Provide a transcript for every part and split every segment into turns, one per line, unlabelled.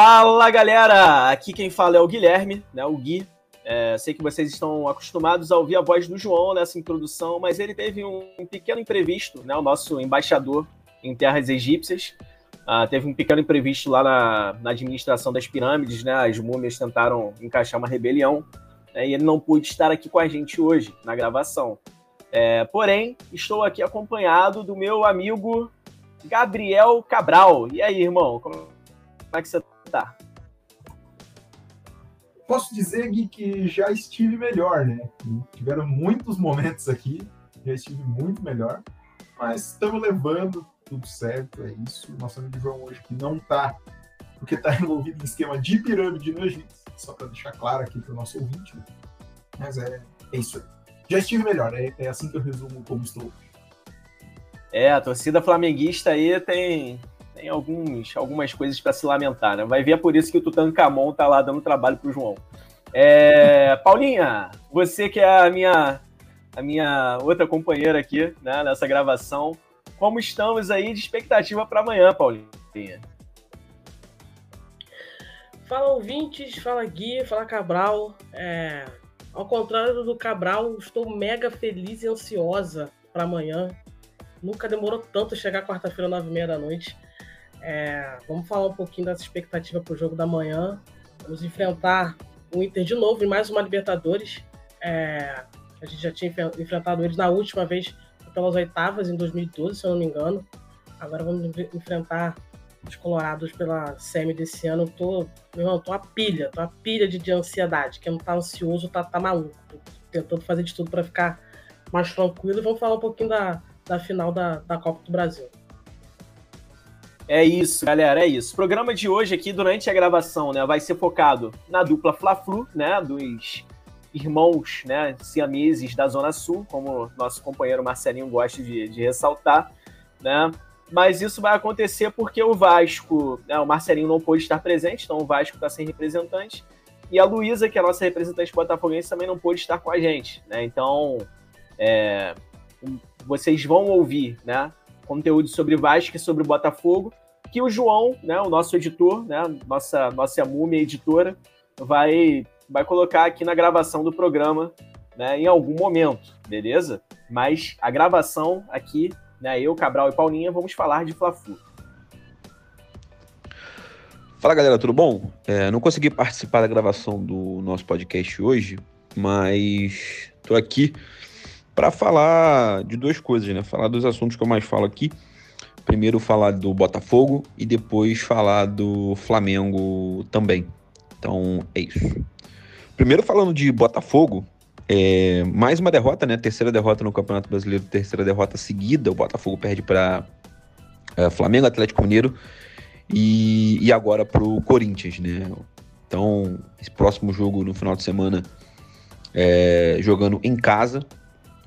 Fala galera, aqui quem fala é o Guilherme, né, o Gui. É, sei que vocês estão acostumados a ouvir a voz do João nessa introdução, mas ele teve um, pequeno imprevisto, né, o nosso embaixador em terras egípcias. Uh, teve um pequeno imprevisto lá na, na, administração das pirâmides, né? As múmias tentaram encaixar uma rebelião né, e ele não pôde estar aqui com a gente hoje na gravação. É, porém, estou aqui acompanhado do meu amigo Gabriel Cabral. E aí, irmão, como é que você?
Posso dizer, Gui, que já estive melhor, né? Tiveram muitos momentos aqui, já estive muito melhor, mas estamos levando tudo certo, é isso. Nosso amigo João hoje que não tá, porque tá envolvido em esquema de pirâmide no Egito, só para deixar claro aqui para o nosso ouvinte. Né? Mas é, é isso aí. Já estive melhor, é, é assim que eu resumo como estou hoje.
É, a torcida flamenguista aí tem, tem alguns, algumas coisas para se lamentar, né? Vai ver é por isso que o Tutankamon tá lá dando trabalho pro João. É, Paulinha, você que é a minha, a minha outra companheira aqui né, nessa gravação, como estamos aí de expectativa para amanhã, Paulinha?
Fala ouvintes, fala Gui, fala Cabral. É, ao contrário do Cabral, estou mega feliz e ansiosa para amanhã. Nunca demorou tanto chegar quarta-feira, nove e meia da noite. É, vamos falar um pouquinho dessa expectativa para o jogo da manhã. Vamos enfrentar o Inter de novo em mais uma Libertadores. É, a gente já tinha enfrentado eles na última vez pelas oitavas em 2012, se eu não me engano. Agora vamos enfrentar os Colorados pela semi desse ano. Eu tô, meu irmão, tô uma pilha, tô uma pilha de, de ansiedade. Quem não tá ansioso tá, tá maluco. Tô tentando fazer de tudo para ficar mais tranquilo. E vamos falar um pouquinho da, da final da, da Copa do Brasil.
É isso, galera, é isso. O programa de hoje aqui, durante a gravação, né, vai ser focado na dupla Fla-Flu, né, dos irmãos, né, siameses da Zona Sul, como nosso companheiro Marcelinho gosta de, de ressaltar, né, mas isso vai acontecer porque o Vasco, né, o Marcelinho não pôde estar presente, então o Vasco está sem representante, e a Luísa, que é a nossa representante botafoguense, também não pôde estar com a gente, né, então é, vocês vão ouvir, né, conteúdo sobre Vasco e sobre Botafogo, que o João, né, o nosso editor, né, nossa, nossa múmia editora, vai, vai colocar aqui na gravação do programa né, em algum momento, beleza? Mas a gravação aqui, né, eu, Cabral e Paulinha, vamos falar de Fla-Flu.
Fala galera, tudo bom? É, não consegui participar da gravação do nosso podcast hoje, mas estou aqui para falar de duas coisas, né? Falar dos assuntos que eu mais falo aqui. Primeiro falar do Botafogo e depois falar do Flamengo também. Então é isso. Primeiro falando de Botafogo, é, mais uma derrota, né? Terceira derrota no Campeonato Brasileiro, terceira derrota seguida. O Botafogo perde para é, Flamengo, Atlético Mineiro e, e agora para o Corinthians, né? Então, esse próximo jogo no final de semana, é, jogando em casa,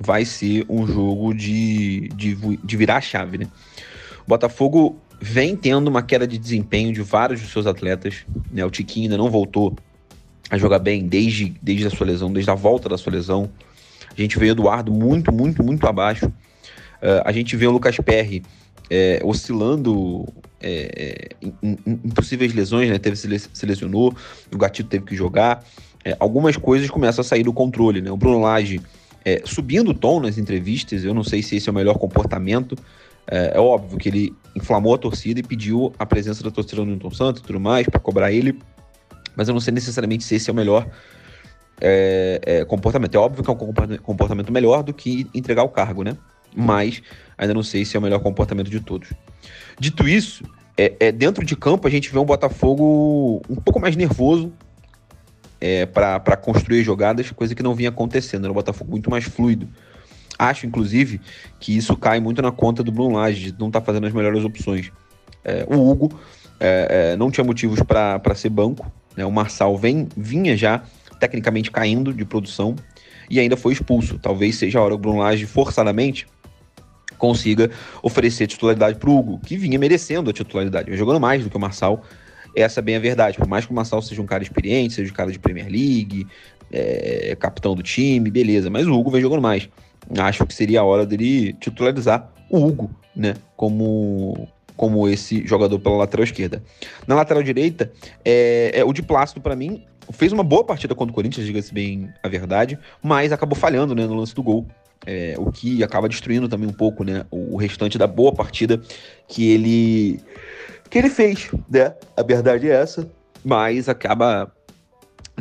vai ser um jogo de, de, de virar a chave, né? O Botafogo vem tendo uma queda de desempenho de vários dos seus atletas, né? O Tiquinho ainda não voltou a jogar bem desde, desde a sua lesão, desde a volta da sua lesão. A gente vê o Eduardo muito, muito, muito abaixo. Uh, a gente vê o Lucas Perry é, oscilando é, em, em, em, possíveis lesões, né? Teve, se lesionou, o Gatito teve que jogar. É, algumas coisas começam a sair do controle, né? O Bruno Lage é, subindo o tom nas entrevistas, eu não sei se esse é o melhor comportamento. É, é, óbvio que ele inflamou a torcida e pediu a presença da torcida do Newton Santos e tudo mais para cobrar ele mas eu não sei necessariamente se esse é o melhor é, é, comportamento. É óbvio que é um comportamento melhor do que entregar o cargo, né? Mas ainda não sei se é o melhor comportamento de todos. Dito isso, é, é dentro de campo a gente vê um Botafogo um pouco mais nervoso é, para construir jogadas, coisa que não vinha acontecendo. Era um Botafogo muito mais fluido. Acho, inclusive, que isso cai muito na conta do Bruno Lage, de não estar tá fazendo as melhores opções. É, o Hugo é, é, não tinha motivos para ser banco, né? O Marçal vem, vinha já tecnicamente caindo de produção e ainda foi expulso. Talvez seja a hora que o Bruno Lage forçadamente consiga oferecer titularidade para o Hugo, que vinha merecendo a titularidade, vem jogando mais do que o Marçal. Essa bem é a verdade. Por mais que o Marçal seja um cara experiente, seja um cara de Premier League, é, capitão do time, beleza. Mas o Hugo vem jogando mais. Acho que seria a hora dele titularizar o Hugo, né? Como como esse jogador pela lateral esquerda. Na lateral direita, é, é o de Plácido, para mim, fez uma boa partida contra o Corinthians, diga-se bem a verdade, mas acabou falhando né, no lance do gol. É, o que acaba destruindo também um pouco né, o restante da boa partida que ele que ele fez, né? A verdade é essa, mas acaba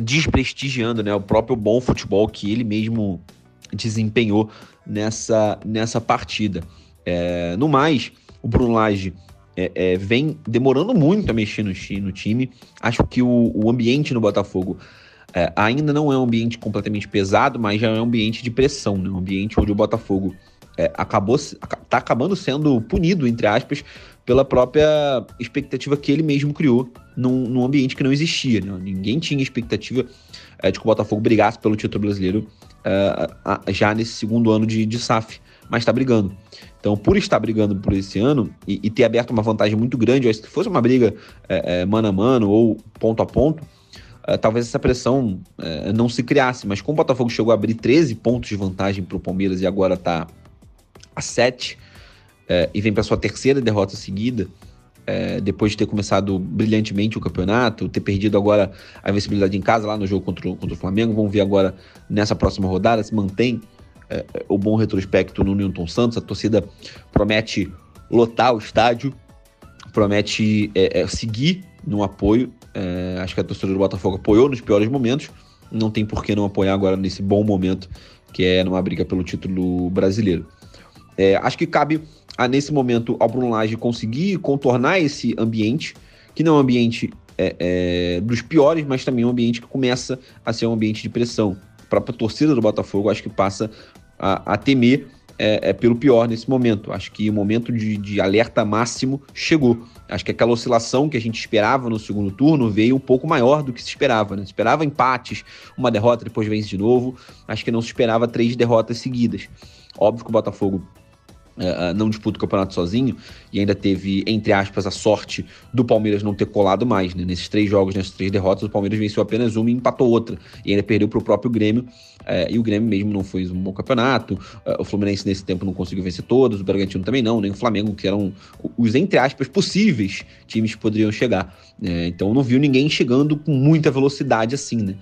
desprestigiando né, o próprio bom futebol que ele mesmo desempenhou nessa, nessa partida. É, no mais, o Bruno Lage é, é, vem demorando muito a mexer no, no time. Acho que o, o ambiente no Botafogo é, ainda não é um ambiente completamente pesado, mas já é um ambiente de pressão, né? um ambiente onde o Botafogo é, acabou tá acabando sendo punido, entre aspas, pela própria expectativa que ele mesmo criou num, num ambiente que não existia. Né? Ninguém tinha expectativa é, de que o Botafogo brigasse pelo título brasileiro é, já nesse segundo ano de, de SAF, mas está brigando. Então, por estar brigando por esse ano e, e, ter aberto uma vantagem muito grande, se fosse uma briga é, mano a mano ou ponto a ponto, talvez essa pressão não se criasse. Mas como o Botafogo chegou a abrir 13 pontos de vantagem para o Palmeiras e agora está a 7, é, e vem para sua terceira derrota seguida, é, depois de ter começado brilhantemente o campeonato, ter perdido agora a invencibilidade em casa lá no jogo contra, o, contra o Flamengo. Vamos ver agora nessa próxima rodada se mantém é, o bom retrospecto no Newton Santos. A torcida promete lotar o estádio, promete é, é seguir no apoio. É, acho que a torcida do Botafogo apoiou nos piores momentos. Não tem por que não apoiar agora nesse bom momento, que é numa briga pelo título brasileiro. É, acho que cabe a, nesse momento ao Bruno Lage conseguir contornar esse ambiente, que não é um ambiente é, é, dos piores, mas também é um ambiente que começa a ser um ambiente de pressão. A própria torcida do Botafogo acho que passa a, a temer é, é, pelo pior nesse momento. Acho que o momento de, de, alerta máximo chegou. Acho que aquela oscilação que a gente esperava no segundo turno veio um pouco maior do que se esperava. Né? Se esperava empates, uma derrota, depois vence de novo. Acho que não se esperava três derrotas seguidas. Óbvio que o Botafogo Uh, não disputa o campeonato sozinho e ainda teve, entre aspas, a sorte do Palmeiras não ter colado mais. Né? Nesses três jogos, nessas três derrotas, o Palmeiras venceu apenas uma e empatou outra. E ainda perdeu para o próprio Grêmio. Uh, e o Grêmio mesmo não fez um bom campeonato. O Fluminense, nesse tempo, não conseguiu vencer todos. O Bragantino também não, nem o Flamengo, que eram os, entre aspas, possíveis times que poderiam chegar. Né? então não viu ninguém chegando com muita velocidade assim, né?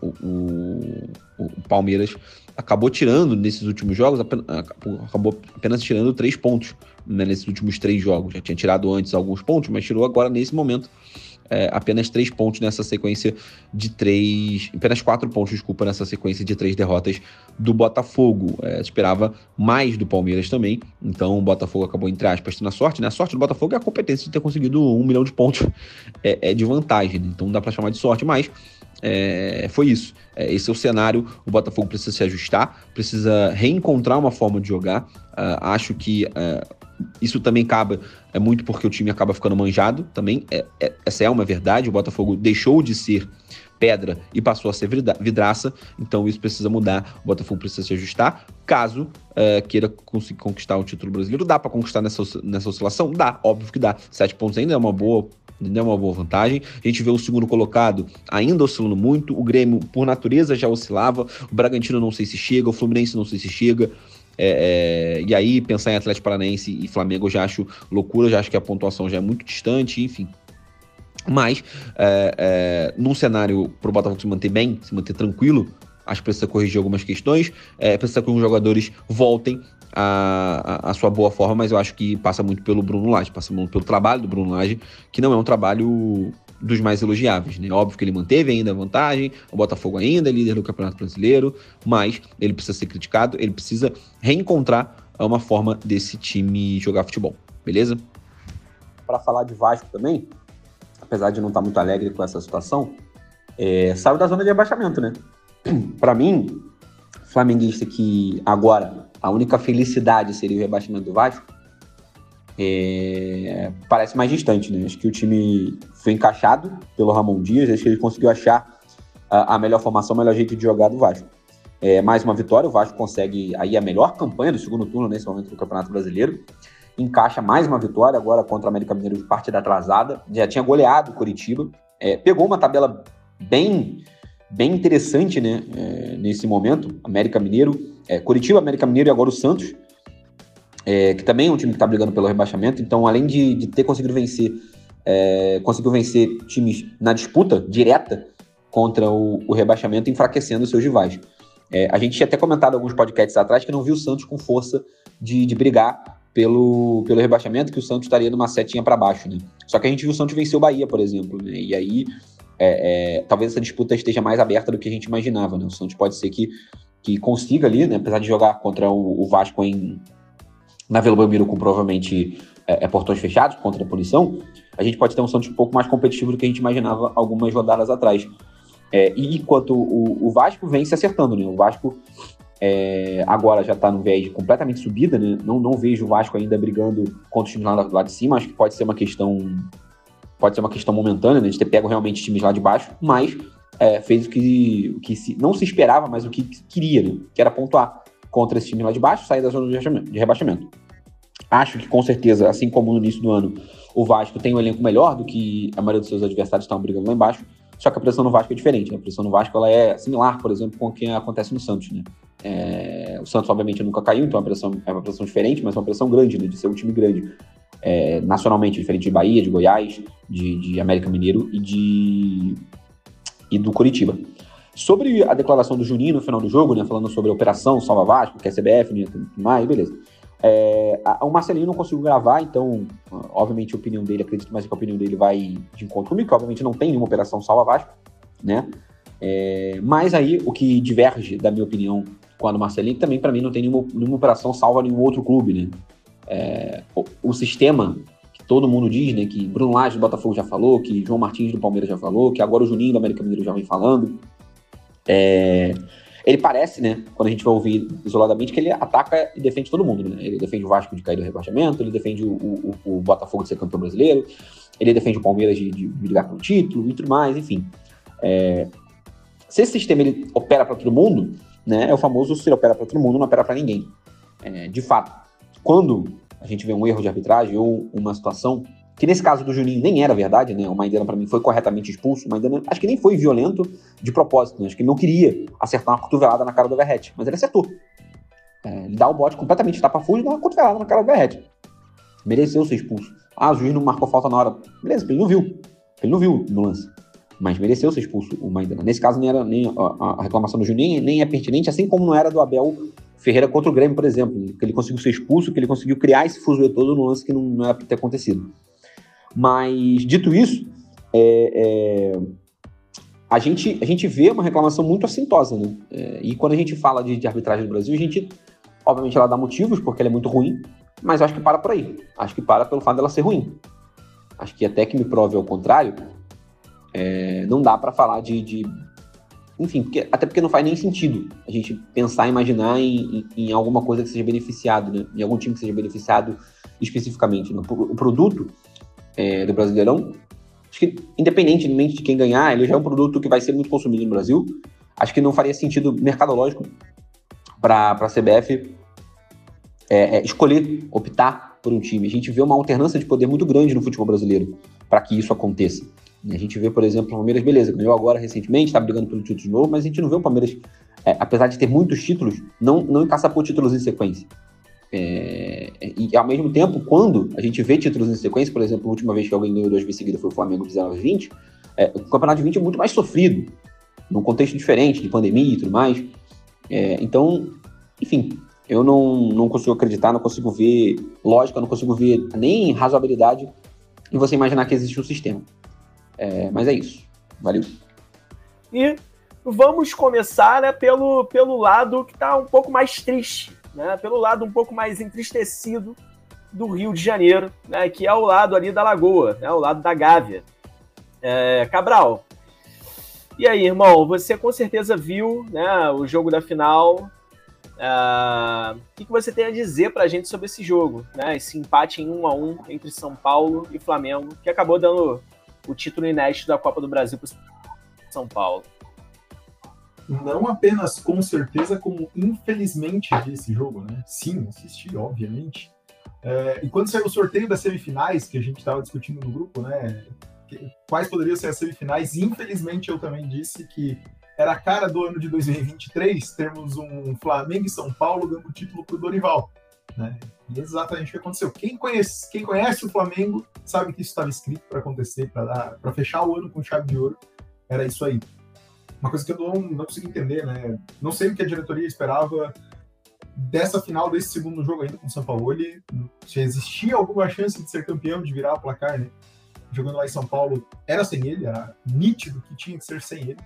o, o, o Palmeiras acabou tirando nesses últimos jogos, acabou apenas tirando três pontos né, nesses últimos três jogos. Já tinha tirado antes alguns pontos, mas tirou agora nesse momento é, apenas três pontos nessa sequência de três. Apenas quatro pontos, desculpa, nessa sequência de três derrotas do Botafogo. É, esperava mais do Palmeiras também. Então o Botafogo acabou, entre aspas, tendo a sorte. Né? A sorte do Botafogo é a competência de ter conseguido um milhão de pontos é, é de vantagem. Né? Então não dá para chamar de sorte, mas é, foi isso. É, esse é o cenário. O Botafogo precisa se ajustar, precisa reencontrar uma forma de jogar. Uh, acho que uh, isso também cabe é muito porque o time acaba ficando manjado também. É, é, essa é uma verdade. O Botafogo deixou de ser pedra e passou a ser vidraça. Então isso precisa mudar. O Botafogo precisa se ajustar. Caso uh, queira conseguir conquistar o título brasileiro, dá para conquistar nessa, nessa oscilação? Dá, óbvio que dá. Sete pontos ainda é uma boa é uma boa vantagem. A gente vê o segundo colocado ainda oscilando muito. O Grêmio, por natureza, já oscilava. O Bragantino não sei se chega. O Fluminense não sei se chega. É, é, e aí, pensar em Atlético Paranaense e Flamengo eu já acho loucura, já acho que a pontuação já é muito distante, enfim. Mas, é, é num cenário para o Botafogo se manter bem, se manter tranquilo, acho que precisa corrigir algumas questões, é, precisa que os jogadores voltem a, a, sua boa forma, mas eu acho que passa muito pelo Bruno Lage, passa muito pelo trabalho do Bruno Lage, que não é um trabalho dos mais elogiáveis, né? Óbvio que ele manteve ainda a vantagem, o Botafogo ainda é líder do Campeonato Brasileiro, mas ele precisa ser criticado, ele precisa reencontrar uma forma desse time jogar futebol, beleza? Para falar de Vasco também, apesar de não estar muito alegre com essa situação, é, saiu da zona de abaixamento, né? Para mim, flamenguista que agora a única felicidade seria o rebaixamento do Vasco, é, parece mais distante, né? Acho que o time foi encaixado pelo Ramon Dias, acho que ele conseguiu achar a, a melhor formação, o melhor jeito de jogar do Vasco. É, mais uma vitória, o Vasco consegue aí a melhor campanha do segundo turno nesse momento do Campeonato Brasileiro. Encaixa mais uma vitória agora contra o América Mineiro de partida atrasada. Já tinha goleado o Curitiba. É, pegou uma tabela bem, bem interessante né, é, nesse momento. América Mineiro, é, Curitiba, América Mineiro e agora o Santos é, que também é um time que está brigando pelo rebaixamento. Então, além de, de ter conseguido vencer, é, conseguiu vencer times na disputa direta contra o, o rebaixamento, enfraquecendo seus rivais. É, a gente tinha até comentado alguns podcasts atrás que não viu o Santos com força de, de brigar pelo, pelo rebaixamento, que o Santos estaria numa setinha para baixo, né? Só que a gente viu o Santos vencer o Bahia, por exemplo, né? E aí, é, é, talvez essa disputa esteja mais aberta do que a gente imaginava, né? O Santos pode ser que, que consiga ali, né? Apesar de jogar contra o, o Vasco em, na Vila Belmiro com provavelmente é, é, portões fechados contra a punição, a gente pode ter um Santos um pouco mais competitivo do que a gente imaginava algumas rodadas atrás. É, e enquanto o, o, Vasco vem se acertando, né? O Vasco é, agora já está no viés completamente subida, né? Não, não vejo o Vasco ainda brigando contra os times lá, lá de cima. Acho que pode ser uma questão. Pode ser uma questão momentânea, né? De ter pego realmente times lá de baixo, mas é, fez o que, o que se, não se esperava, mas o que queria, né? Que era pontuar contra esse time lá de baixo, sair da zona de rebaixamento. Acho que com certeza, assim como no início do ano, o Vasco tem um elenco melhor do que a maioria dos seus adversários estão brigando lá embaixo. Só que a pressão no Vasco é diferente. Né? A pressão no Vasco ela é similar, por exemplo, com o que acontece no Santos. Né? É, o Santos, obviamente, nunca caiu, então a pressão é uma pressão diferente, mas é uma pressão grande, né? de ser um time grande. É, nacionalmente, diferente de Bahia, de Goiás, de, de América Mineiro e, de, e do Curitiba. Sobre a declaração do Juninho no final do jogo, né, falando sobre a operação Salva Vasco, que é CBF, né, tudo mais, beleza. É, a, o Marcelinho não conseguiu gravar, então, obviamente, a opinião dele, acredito mais que a opinião dele vai de encontro comigo, que obviamente não tem nenhuma operação salva Vasco, né? É, mas aí, o que diverge da minha opinião com a do Marcelinho, também para mim não tem nenhuma, nenhuma operação salva nenhum outro clube, né? É, o, o, sistema todo mundo diz, né? Que Bruno Lage do Botafogo já falou, que João Martins do Palmeiras já falou, que agora o Juninho do América Mineiro já vem falando. É, ele parece, né, quando a gente vai ouvir isoladamente, que ele ataca e defende todo mundo, né? Ele defende o Vasco de cair do rebaixamento, ele defende o, o, o Botafogo de ser campeão brasileiro, ele defende o Palmeiras de, de brigar pelo título e tudo mais, enfim. É, se esse sistema ele opera para todo mundo, né, é o famoso se ele opera para todo mundo, não opera para ninguém. É, de fato, quando a gente vê um erro de arbitragem ou uma situação que nesse caso do Juninho nem era verdade, né? O Maidana para mim foi corretamente expulso. O Maidana acho que nem foi violento de propósito, né? acho que ele não queria acertar uma cotovelada na cara do Verrete, mas ele acertou. É, ele dá o bote completamente tapa-fuso e dá uma cotovelada na cara do Verrete. Mereceu ser expulso. Ah, o juiz não marcou falta na hora. Beleza, ele não viu. Ele não viu no lance. Mas mereceu ser expulso o Maidana. Nesse caso, nem era nem a, a reclamação do Juninho nem é pertinente, assim como não era do Abel Ferreira contra o Grêmio, por exemplo, que ele conseguiu ser expulso, que ele conseguiu criar esse fuso todo no lance que não, não era para ter acontecido. Mas, dito isso, é, é, a, gente, a gente vê uma reclamação muito assintosa, né? É, e quando a gente fala de, de, arbitragem no Brasil, a gente, obviamente, ela dá motivos, porque ela é muito ruim, mas acho que para por aí. Acho que para pelo fato dela ser ruim. Acho que até que me prove ao contrário, é, não dá para falar de, de enfim, porque, até porque não faz nem sentido a gente pensar, imaginar em, em, em, alguma coisa que seja beneficiado, né? em algum time que seja beneficiado especificamente. Né? O produto é, do Brasileirão. Acho que, independentemente de quem ganhar, ele já é um produto que vai ser muito consumido no Brasil. Acho que não faria sentido mercadológico para a CBF é, é, escolher, optar por um time. A gente vê uma alternância de poder muito grande no futebol brasileiro para que isso aconteça. A gente vê, por exemplo, o Palmeiras, beleza, ganhou agora recentemente, está brigando pelo título de novo, mas a gente não vê o Palmeiras, é, apesar de ter muitos títulos, não, não encaçapou títulos em sequência. É, e ao mesmo tempo, quando a gente vê títulos em sequência, por exemplo, a última vez que alguém ganhou duas vezes seguidas foi o Flamengo de 19 20, é, o campeonato de 20 é muito mais sofrido, num contexto diferente, de pandemia e tudo mais. É, então, enfim, eu não, não consigo acreditar, não consigo ver lógica, não consigo ver nem razoabilidade em você imaginar que existe um sistema. É, mas é isso. Valeu.
E vamos começar né, pelo, pelo lado que está um pouco mais triste né, pelo lado um pouco mais entristecido do Rio de Janeiro, né, que é o lado ali da Lagoa, né, o lado da Gávea. É, Cabral, e aí, irmão, você com certeza viu né, o jogo da final. Uh, o que, que, você tem a dizer para a gente sobre esse jogo? Né, esse empate em 1 a 1 entre São Paulo e Flamengo, que acabou dando o título inédito da Copa do Brasil para São Paulo
não apenas com certeza, como infelizmente vi esse jogo, né? Sim, assisti, obviamente. É, e quando saiu o sorteio das semifinais, que a gente estava discutindo no grupo, né? Quais poderiam ser as semifinais, infelizmente eu também disse que era a cara do ano de 2023 termos um Flamengo e São Paulo dando título para o Dorival. Né? Exatamente o que aconteceu. Quem conhece, quem conhece o Flamengo sabe que isso estava escrito para acontecer, para fechar o ano com chave de ouro. Era isso aí. Uma coisa que eu não, não consigo entender, né? Não sei o que a diretoria esperava dessa final desse segundo jogo ainda com o São Paulo. Se existia alguma chance de ser campeão, de virar o placar, né? Jogando lá em São Paulo, era sem ele, era nítido que tinha que ser sem ele.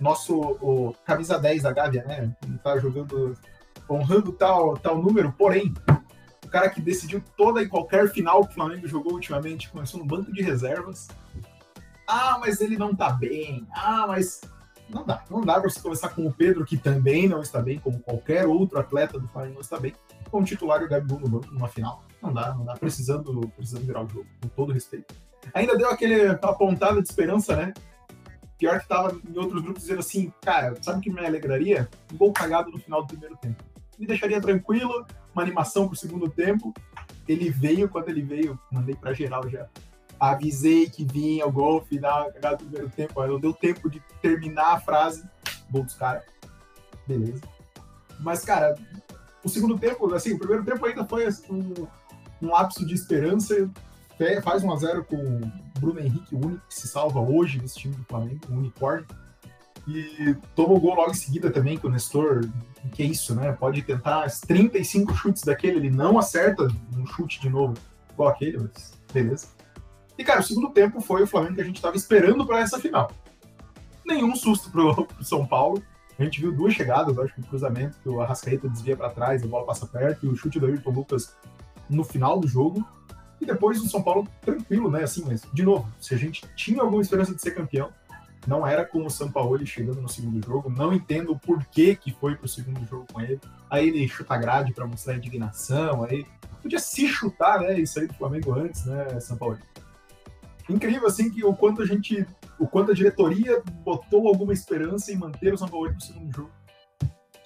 Nosso o, camisa 10 da Gávea, né? Tá jogando honrando tal, tal número, porém, o cara que decidiu toda e qualquer final que o Flamengo jogou ultimamente começou no banco de reservas. Ah, mas ele não tá bem. Ah, mas não dá. Não dá para você começar com o Pedro, que também não está bem, como qualquer outro atleta do Flamengo não está bem, com o titular e o Gabigol no banco numa final. Não dá, não dá. Precisando, precisando virar o jogo, com todo respeito. Ainda deu aquele, aquela pontada de esperança, né? Pior que tava em outros grupos dizendo assim, cara, sabe o que me alegraria? Um gol cagado no final do primeiro tempo me deixaria tranquilo, uma animação pro segundo tempo. Ele veio, quando ele veio, mandei para geral já. Avisei que vinha o gol final, cagado do primeiro tempo. Não deu tempo de terminar a frase. Gol dos caras. Beleza. Mas, cara, o segundo tempo, assim, o primeiro tempo ainda foi assim, um, um lapso de esperança. Faz 1x0 com o Bruno Henrique, o único que se salva hoje nesse time do Flamengo, o unicórnio. E toma o gol logo em seguida também, que o Nestor, que é isso, né? Pode tentar 35 chutes daquele, ele não acerta um chute de novo igual aquele, mas beleza. E, cara, o segundo tempo foi o Flamengo que a gente estava esperando para essa final. Nenhum susto pro, pro São Paulo. A gente viu duas chegadas, acho que o cruzamento, que o Arrascaeta desvia para trás, a bola passa perto, e o chute do Ayrton Lucas no final do jogo. E depois o São Paulo tranquilo, né? Assim, mas, de novo, se a gente tinha alguma esperança de ser campeão, não era com o Sampaoli chegando no segundo jogo. Não entendo o porquê que foi pro segundo jogo com ele. Aí ele chuta a grade para mostrar indignação. Aí podia se chutar, né? Isso aí do Flamengo antes, né, Sampaoli? Incrível, assim, que o quanto a gente. O quanto a diretoria botou alguma esperança em manter o Sampaoli no segundo jogo.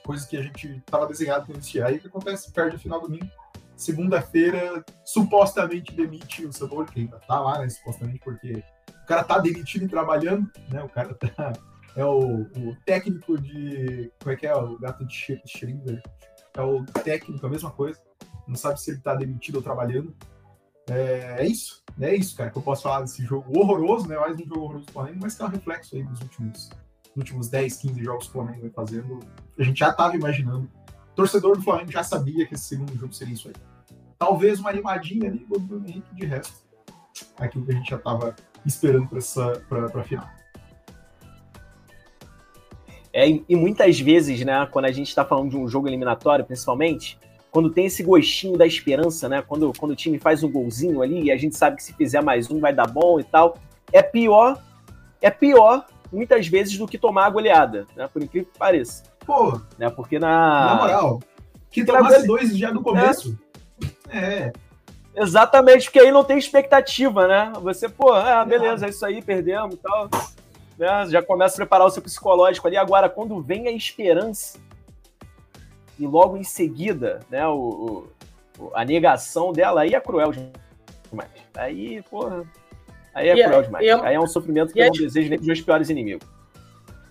Coisa que a gente estava desenhado para iniciar. Aí o que acontece? Perde o final do domingo. Segunda-feira, supostamente demite o Sampaoli, que ainda tá lá, né? Supostamente porque o cara tá demitido e trabalhando, né? O cara tá. É o, o técnico de. Como é que é? O gato de Schringer. É o técnico, a mesma coisa. Não sabe se ele tá demitido ou trabalhando. É, é, isso. É isso, cara, que eu posso falar desse jogo horroroso, né? Mais um jogo horroroso do Flamengo, mas que é um reflexo aí dos últimos, últimos 10, 15 jogos que o Flamengo vem fazendo. A gente já tava imaginando. O torcedor do Flamengo já sabia que esse segundo jogo seria isso aí. Talvez uma animadinha ali, o Bruno Henrique de resto. Aquilo que a gente já tava esperando para a final.
É, e muitas vezes, né, quando a gente está falando de um jogo eliminatório, principalmente, quando tem esse gostinho da esperança, né, quando, quando o time faz um golzinho ali e a gente sabe que se fizer mais um vai dar bom e tal, é pior, é pior muitas vezes do que tomar a goleada, né, por incrível que pareça.
Pô,
né, porque na...
Na moral, que tomasse dois já no começo. é. é.
Exatamente, porque aí não tem expectativa, né? Você, pô, ah, beleza, é isso aí, perdemos e tal. Né? Já começa a preparar o seu psicológico ali. Agora, quando vem a esperança e logo em seguida, né, o, o a negação dela, aí é cruel demais. Aí, porra, aí é e cruel demais. É, aí é um sofrimento que eu não desejo nem para os meus piores inimigos.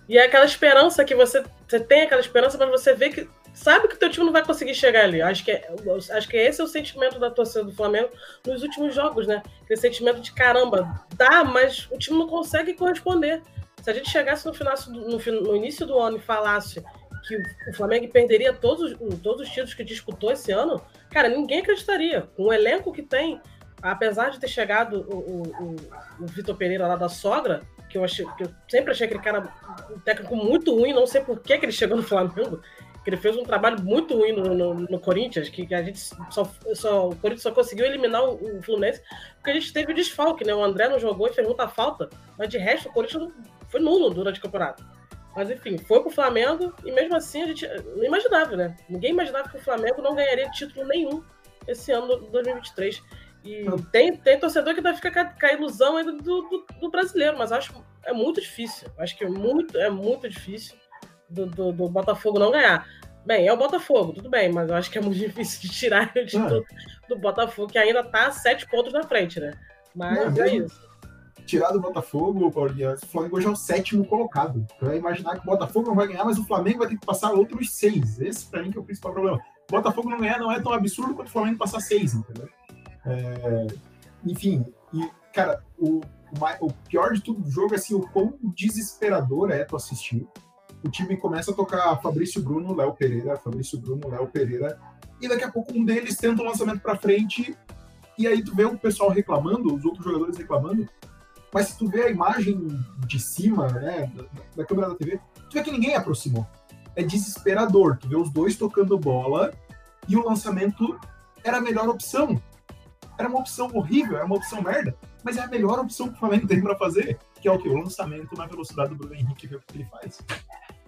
E é aquela esperança que você, você tem aquela esperança, mas você vê que sabe que teu time não vai conseguir chegar ali. Acho que, é, acho que esse é o sentimento da torcida do Flamengo nos últimos jogos, né? Aquele sentimento de caramba, dá, mas o time não consegue corresponder. Se a gente chegasse no, final, no, no início do ano e falasse que o Flamengo perderia todos, todos os títulos que disputou esse ano, cara, ninguém acreditaria. Com o elenco que tem, apesar de ter chegado o, o, o, o Vitor Pereira lá da sogra, que eu, achei, que eu sempre achei aquele cara um técnico muito ruim, não sei por que, que ele chegou no Flamengo que ele fez um trabalho muito ruim no, no, no Corinthians, que, que, a gente só, só, o Corinthians só conseguiu eliminar o, o, Fluminense porque a gente teve o desfalque, né? O André não jogou e fez muita falta, mas de resto o Corinthians foi nulo durante o campeonato. Mas enfim, foi pro Flamengo e mesmo assim a gente não imaginava, né? Ninguém imaginava que o Flamengo não ganharia título nenhum esse ano de 2023. E tem, tem torcedor que vai ficar com a ilusão ainda do, do, do brasileiro, mas acho é muito difícil. Acho que é muito, é muito difícil do, do, do, Botafogo não ganhar. Bem, é o Botafogo, tudo bem, mas eu acho que é muito difícil de tirar o título ah. do Botafogo, que ainda tá sete pontos na frente, né? Mas não, é isso.
Tirar do Botafogo, Paulinho, o Flamengo hoje é o sétimo colocado. Então é imaginar que o Botafogo não vai ganhar, mas o Flamengo vai ter que passar outros seis. Esse, pra mim, que é o principal problema. Botafogo não ganhar não é tão absurdo quanto o Flamengo passar seis, entendeu? É, enfim, e, cara, o, o, pior de tudo do jogo é assim, o quão desesperador é tu assistir. O time começa a tocar Fabrício Bruno, Léo Pereira, Fabrício Bruno, Léo Pereira, e daqui a pouco um deles tenta um lançamento para frente, e aí tu vê o pessoal reclamando, os outros jogadores reclamando, mas se tu vê a imagem de cima, né, da, câmera da TV, tu vê que ninguém aproximou. É desesperador, tu vê os dois tocando bola, e o lançamento era a melhor opção. Era uma opção horrível, era uma opção merda, mas é a melhor opção que o Flamengo tem para fazer, que é o que? O lançamento na velocidade do Bruno Henrique, ver o que ele faz.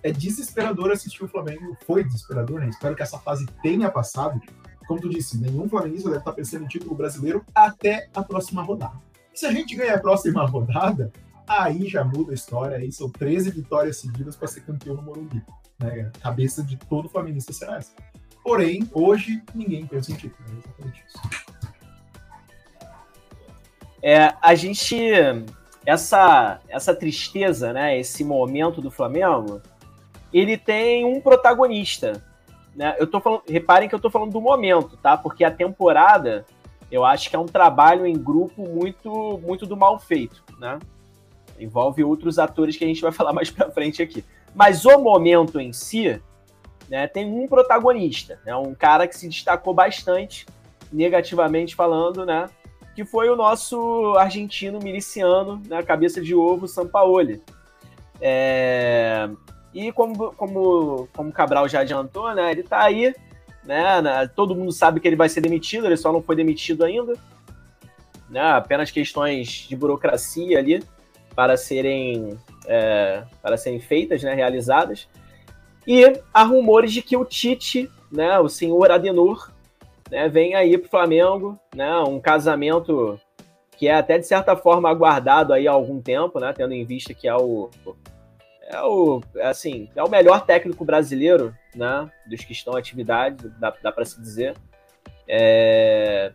É desesperador assistir o Flamengo, foi desesperador, né? Espero que essa fase tenha passado. Como tu disse, nenhum flamenguista deve estar pensando em título brasileiro até a próxima rodada. Se a gente ganhar a próxima rodada, aí já muda a história, aí são 13 vitórias seguidas para ser campeão no Morumbi. Né? Cabeça de todo flamenguista será essa. Porém, hoje ninguém pensa em título, é exatamente isso.
É, a gente. Essa, essa tristeza, né? Esse momento do Flamengo, ele tem um protagonista. Né? Eu tô falando, reparem que eu tô falando do momento, tá? Porque a temporada, eu acho que é um trabalho em grupo muito, muito do mal feito, né? Envolve outros atores que a gente vai falar mais pra frente aqui. Mas o momento em si, né, tem um protagonista, né? Um cara que se destacou bastante, negativamente falando, né? que foi o nosso argentino miliciano, né, cabeça de ovo, Sampaoli. É... E como, como, como Cabral já adiantou, né, ele está aí, né, né, todo mundo sabe que ele vai ser demitido, ele só não foi demitido ainda, né, apenas questões de burocracia ali para serem, é, para serem feitas, né, realizadas. E há rumores de que o Tite, né, o senhor Adenor, né, vem aí para o Flamengo, né, um casamento que é até de certa forma aguardado aí há algum tempo, né, tendo em vista que é o é o assim é o melhor técnico brasileiro, né, dos que estão em atividade, dá, dá para se dizer, é,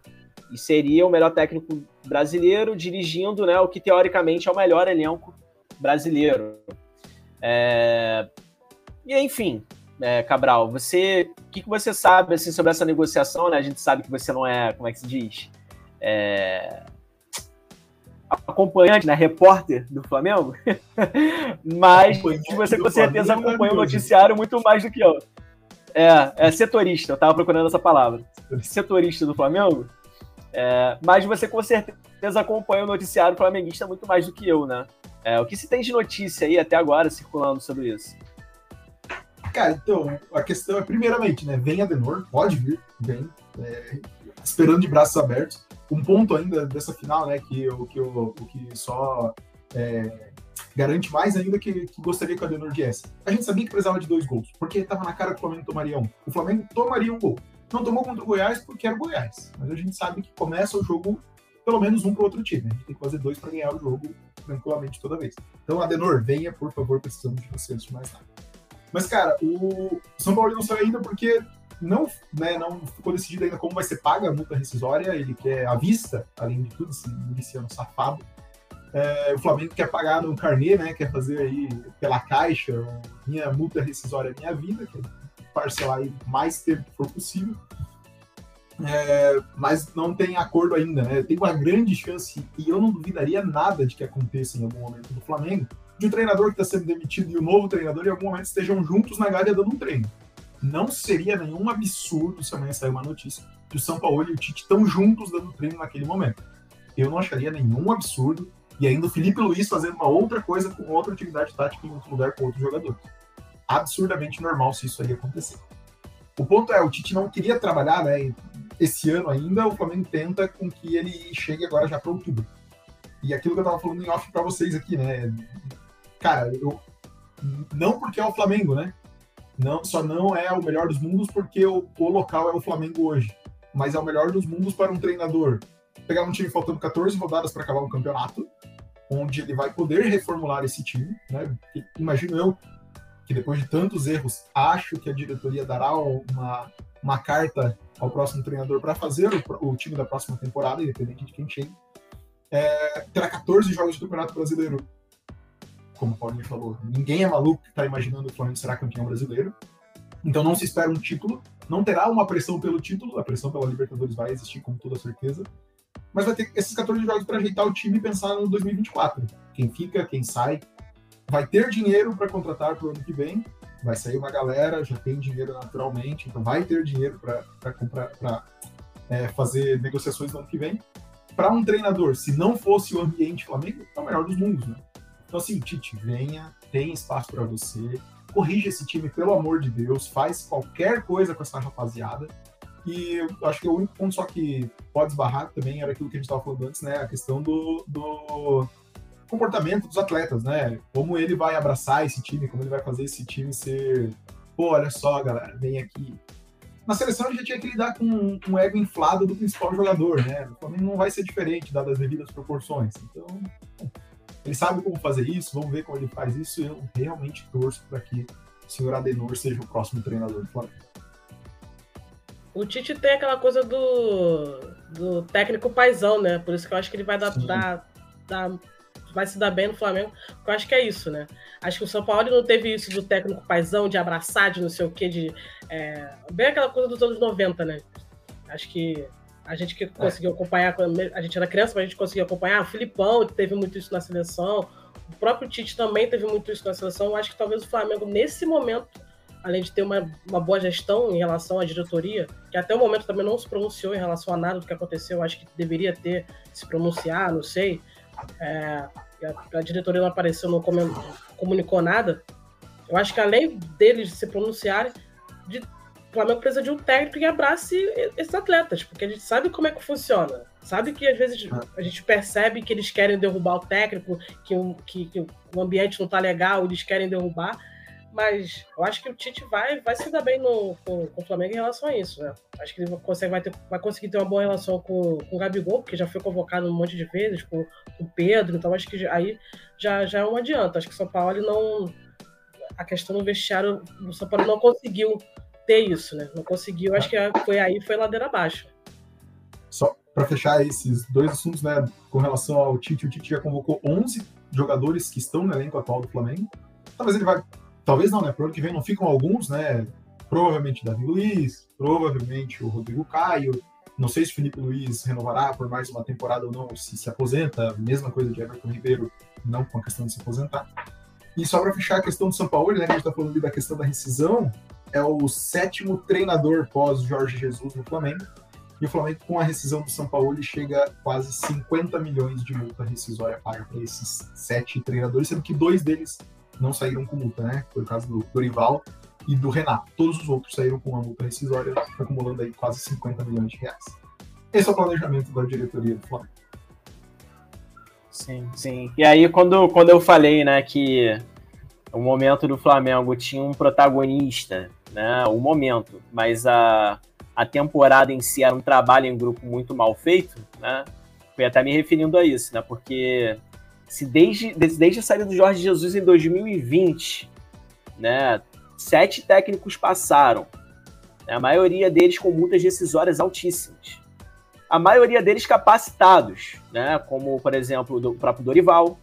e seria o melhor técnico brasileiro dirigindo, né, o que teoricamente é o melhor elenco brasileiro. É, e enfim, é, Cabral, você, o que, que você sabe assim, sobre essa negociação? Né? A gente sabe que você não é, como é que se diz, é, acompanhante, né, repórter do Flamengo, mas você com certeza acompanha o noticiário muito mais do que eu. É, é setorista, eu estava procurando essa palavra. Setorista do Flamengo. É, mas você com certeza acompanha o noticiário flamenguista muito mais do que eu, né? É, o que se tem de notícia aí até agora circulando sobre isso?
Cara, então, a questão é, primeiramente, né? Vem a Denor, pode vir, vem, é, esperando de braços abertos. Um ponto ainda dessa final, né, que o que, o, o que só é, garante mais ainda que, que gostaria que a Denor viesse. A gente sabia que precisava de dois gols, porque estava na cara que o Flamengo tomaria um. O Flamengo tomaria um gol. Não tomou contra o Goiás porque era o Goiás, mas a gente sabe que começa o jogo pelo menos um para outro time. A gente tem que fazer dois para ganhar o jogo tranquilamente toda vez. Então, Adenor, venha, por favor, precisamos de vocês de mais nada. Mas, cara, o São Paulo não saiu ainda porque não, né, não ficou decidido ainda como vai ser paga a multa rescisória, ele quer à vista, além de tudo, esse miliciano safado. É, o Flamengo quer pagar no carnê, né, quer fazer aí pela caixa, minha multa rescisória minha vida, que é parcelar aí mais tempo que for possível. É, mas não tem acordo ainda, né? Tem uma grande chance, e eu não duvidaria nada de que aconteça em algum momento no Flamengo, de um treinador que está sendo demitido e o novo treinador em algum momento estejam juntos na galha dando um treino. Não seria nenhum absurdo se amanhã sair uma notícia que o São Paulo e o Tite estão juntos dando treino naquele momento. Eu não acharia nenhum absurdo. E ainda o Felipe Luiz fazendo uma outra coisa com outra atividade tática em outro lugar com outros jogadores. Absurdamente normal se isso aí acontecer. O ponto é, o Tite não queria trabalhar, né? Esse ano ainda, o Flamengo tenta com que ele chegue agora já para outubro. E aquilo que eu estava falando em off para vocês aqui, né? cara, eu, não porque é o Flamengo, né? Não, só não é o melhor dos mundos porque o, o local é o Flamengo hoje. Mas é o melhor dos mundos para um treinador pegar um time faltando 14 rodadas para acabar um campeonato, onde ele vai poder reformular esse time, né? Imagino eu que depois de tantos erros, acho que a diretoria dará uma, uma carta ao próximo treinador para fazer o, o, time da próxima temporada, independente de quem chegue. É, terá 14 jogos de campeonato brasileiro como o Paulinho falou, ninguém é maluco que está imaginando que o Flamengo será campeão brasileiro. Então não se espera um título, não terá uma pressão pelo título, a pressão pela Libertadores vai existir com toda certeza, mas vai ter esses 14 jogos para ajeitar o time e pensar no 2024. Quem fica, quem sai, vai ter dinheiro para contratar para o ano que vem, vai sair uma galera, já tem dinheiro naturalmente, então vai ter dinheiro para comprar, para é, fazer negociações no ano que vem. Para um treinador, se não fosse o ambiente Flamengo, é o melhor dos mundos, né? Então, assim, Tite, venha, tem espaço para você, corrige esse time, pelo amor de Deus, faz qualquer coisa com essa rapaziada. E eu acho que o único ponto só que pode esbarrar também era aquilo que a gente estava falando antes, né? A questão do, do comportamento dos atletas, né? Como ele vai abraçar esse time, como ele vai fazer esse time ser. Pô, olha só, galera, vem aqui. Na seleção ele já tinha que lidar com um ego inflado do principal jogador, né? O Flamengo não vai ser diferente, dadas as devidas proporções. Então, ele sabe como fazer isso, vamos ver como ele faz isso. Eu realmente torço para que o senhor Adenor seja o próximo treinador do Flamengo.
O Tite tem aquela coisa do, do técnico paisão, né? Por isso que eu acho que ele vai dar, dar, dar, vai se dar bem no Flamengo. Porque eu acho que é isso, né? Acho que o São Paulo não teve isso do técnico paisão, de abraçar, de não sei o quê, de. É, bem aquela coisa dos anos 90, né? Acho que a gente que conseguiu acompanhar, a gente era criança, mas a gente conseguiu acompanhar. O Filipão teve muito isso na seleção. O próprio Tite também teve muito isso na seleção. Eu acho que talvez o Flamengo, nesse momento, além de ter uma, uma boa gestão em relação à diretoria, que até o momento também não se pronunciou em relação a nada do que aconteceu, eu acho que deveria ter se pronunciar, não sei. É, a, a, diretoria não apareceu, não comunicou nada. Eu acho que além deles se pronunciarem, de Flamengo precisa de um técnico que abrace esses atletas, porque a gente sabe como é que funciona. Sabe que às vezes ah. a gente percebe que eles querem derrubar o técnico, que, o, que, que o ambiente não tá legal, eles querem derrubar. Mas eu acho que o Tite vai, vai se dar bem no, com, com o Flamengo em relação a isso. Né? Acho que ele consegue, vai, ter, vai conseguir ter uma boa relação com, com o Gabigol, porque já foi convocado um monte de vezes, com, com o Pedro, então acho que aí já, já é um adianto. Acho que o São Paulo não. A questão do vestiário, o São Paulo não conseguiu ter isso, né? Não conseguiu, acho que foi aí foi ladeira abaixo.
Só para fechar esses dois assuntos, né, com relação ao Tite, o Tite já convocou 11 jogadores que estão no elenco atual do Flamengo. Talvez ele vai, talvez não, né, pro ano que vem não ficam alguns, né, provavelmente Davi Luiz, provavelmente o Rodrigo Caio, não sei se o Felipe Luiz renovará por mais uma temporada ou não, se se aposenta, mesma coisa de Everton Ribeiro, não com a questão de se aposentar. E só para fechar a questão do São Paulo, né, que a gente está falando ali da questão da rescisão, é o sétimo treinador pós Jorge Jesus no Flamengo. E o Flamengo, com a rescisão do São Paulo, chega a quase 50 milhões de multa rescisória paga para esses sete treinadores, sendo que dois deles não saíram com multa, né? Foi o caso do Dorival e do Renato. Todos os outros saíram com uma multa rescisória, acumulando aí quase 50 milhões de reais. Esse é o planejamento da diretoria do Flamengo.
Sim, sim. E aí, quando, quando eu falei, né, que o momento do Flamengo tinha um protagonista né, o momento, mas a, a temporada em si era um trabalho em grupo muito mal feito, né? Foi até me referindo a isso, né? Porque se desde, desde a saída do Jorge Jesus em 2020, né, sete técnicos passaram, né, a maioria deles com multas decisórias altíssimas. A maioria deles capacitados, né, como, por exemplo, o próprio Dorival,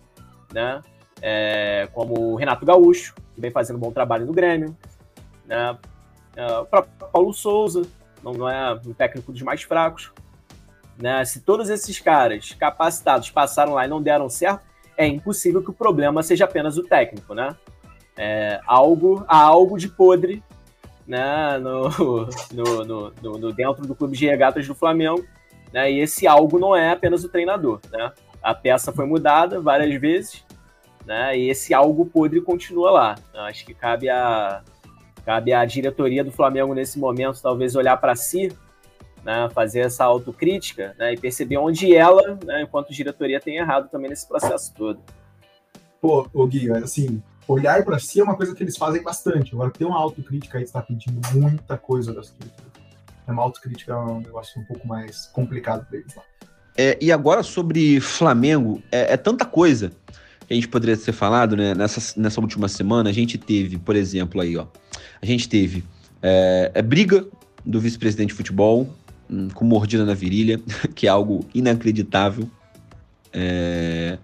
né, é, como o Renato Gaúcho, que vem fazendo um bom trabalho no Grêmio, né? Uh, o próprio Paulo Souza não, não é um técnico dos mais fracos. Né? Se todos esses caras capacitados passaram lá e não deram certo, é impossível que o problema seja apenas o técnico, né? É, algo, há algo de podre né, no, no, no, no, dentro do clube de regatas do Flamengo, né, e esse algo não é apenas o treinador, né? A peça foi mudada várias vezes, né, e esse algo podre continua lá. Acho que cabe a, Cabe à diretoria do Flamengo, nesse momento, talvez olhar para si, né, fazer essa autocrítica né, e perceber onde ela, né, enquanto diretoria, tem errado também nesse processo todo.
Pô, ô Gui, assim, olhar para si é uma coisa que eles fazem bastante. Agora, ter uma autocrítica aí está pedindo muita coisa da diretoria. É uma autocrítica é um negócio um pouco mais complicado para eles lá.
É, e agora sobre Flamengo, é, é tanta coisa a gente poderia ter falado, né? Nessa, nessa última semana, a gente teve, por exemplo, aí, ó. A gente teve é, é briga do vice-presidente de futebol hum, com mordida na virilha, que é algo inacreditável. É,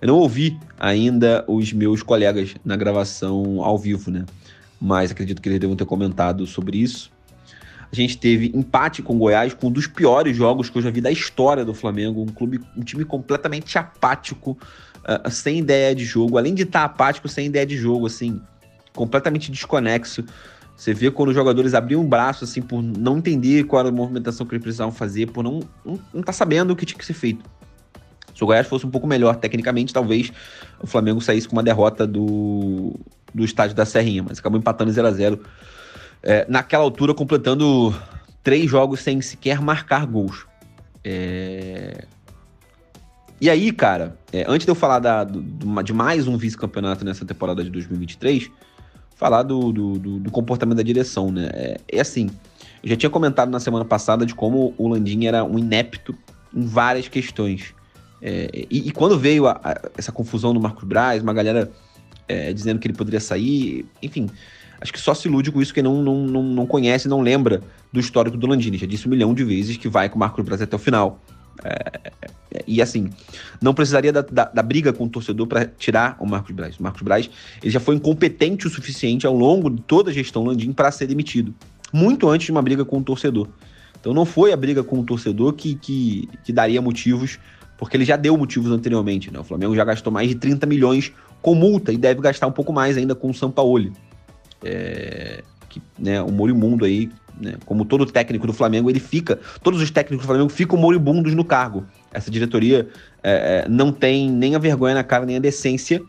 eu não ouvi ainda os meus colegas na gravação ao vivo, né? Mas acredito que eles devam ter comentado sobre isso. A gente teve empate com o Goiás, com um dos piores jogos que eu já vi da história do Flamengo. Um clube, um time completamente apático, uh, sem ideia de jogo. Além de estar apático, sem ideia de jogo, assim, completamente desconexo. Você vê quando os jogadores abriam o braço, assim, por não entender qual era a movimentação que eles precisavam fazer, por não não, não tá sabendo o que tinha que ser feito. Se o Goiás fosse um pouco melhor tecnicamente, talvez o Flamengo saísse com uma derrota do, do estádio da Serrinha, mas acabou empatando 0 a 0 é, Naquela altura, completando três jogos sem sequer marcar gols. É... E aí, cara, é, antes de eu falar da, do, de mais um vice-campeonato nessa temporada de 2023, falar do, do, do, comportamento da direção, né? É, é, assim, eu já tinha comentado na semana passada de como o Landim era um inepto em várias questões. É, e, e, quando veio a, a, essa confusão do Marcos Braz, uma galera é, dizendo que ele poderia sair, enfim, acho que só se ilude com isso quem não, não, não, não conhece, não lembra do histórico do Landini. Já disse um milhão de vezes que vai com o Marcos Braz até o final. É, é, e assim, não precisaria da, da, da briga com o torcedor para tirar o Marcos Braz. O Marcos Braz ele já foi incompetente o suficiente ao longo de toda a gestão Landim para ser demitido. Muito antes de uma briga com o torcedor. Então não foi a briga com o torcedor que, que, que daria motivos, porque ele já deu motivos anteriormente. Né? O Flamengo já gastou mais de 30 milhões com multa e deve gastar um pouco mais ainda com o Sampaoli. É, que, né, o morimundo aí né? Como todo técnico do Flamengo, ele fica. Todos os técnicos do Flamengo ficam moribundos no cargo. Essa diretoria é, é, não tem nem a vergonha na cara, nem a decência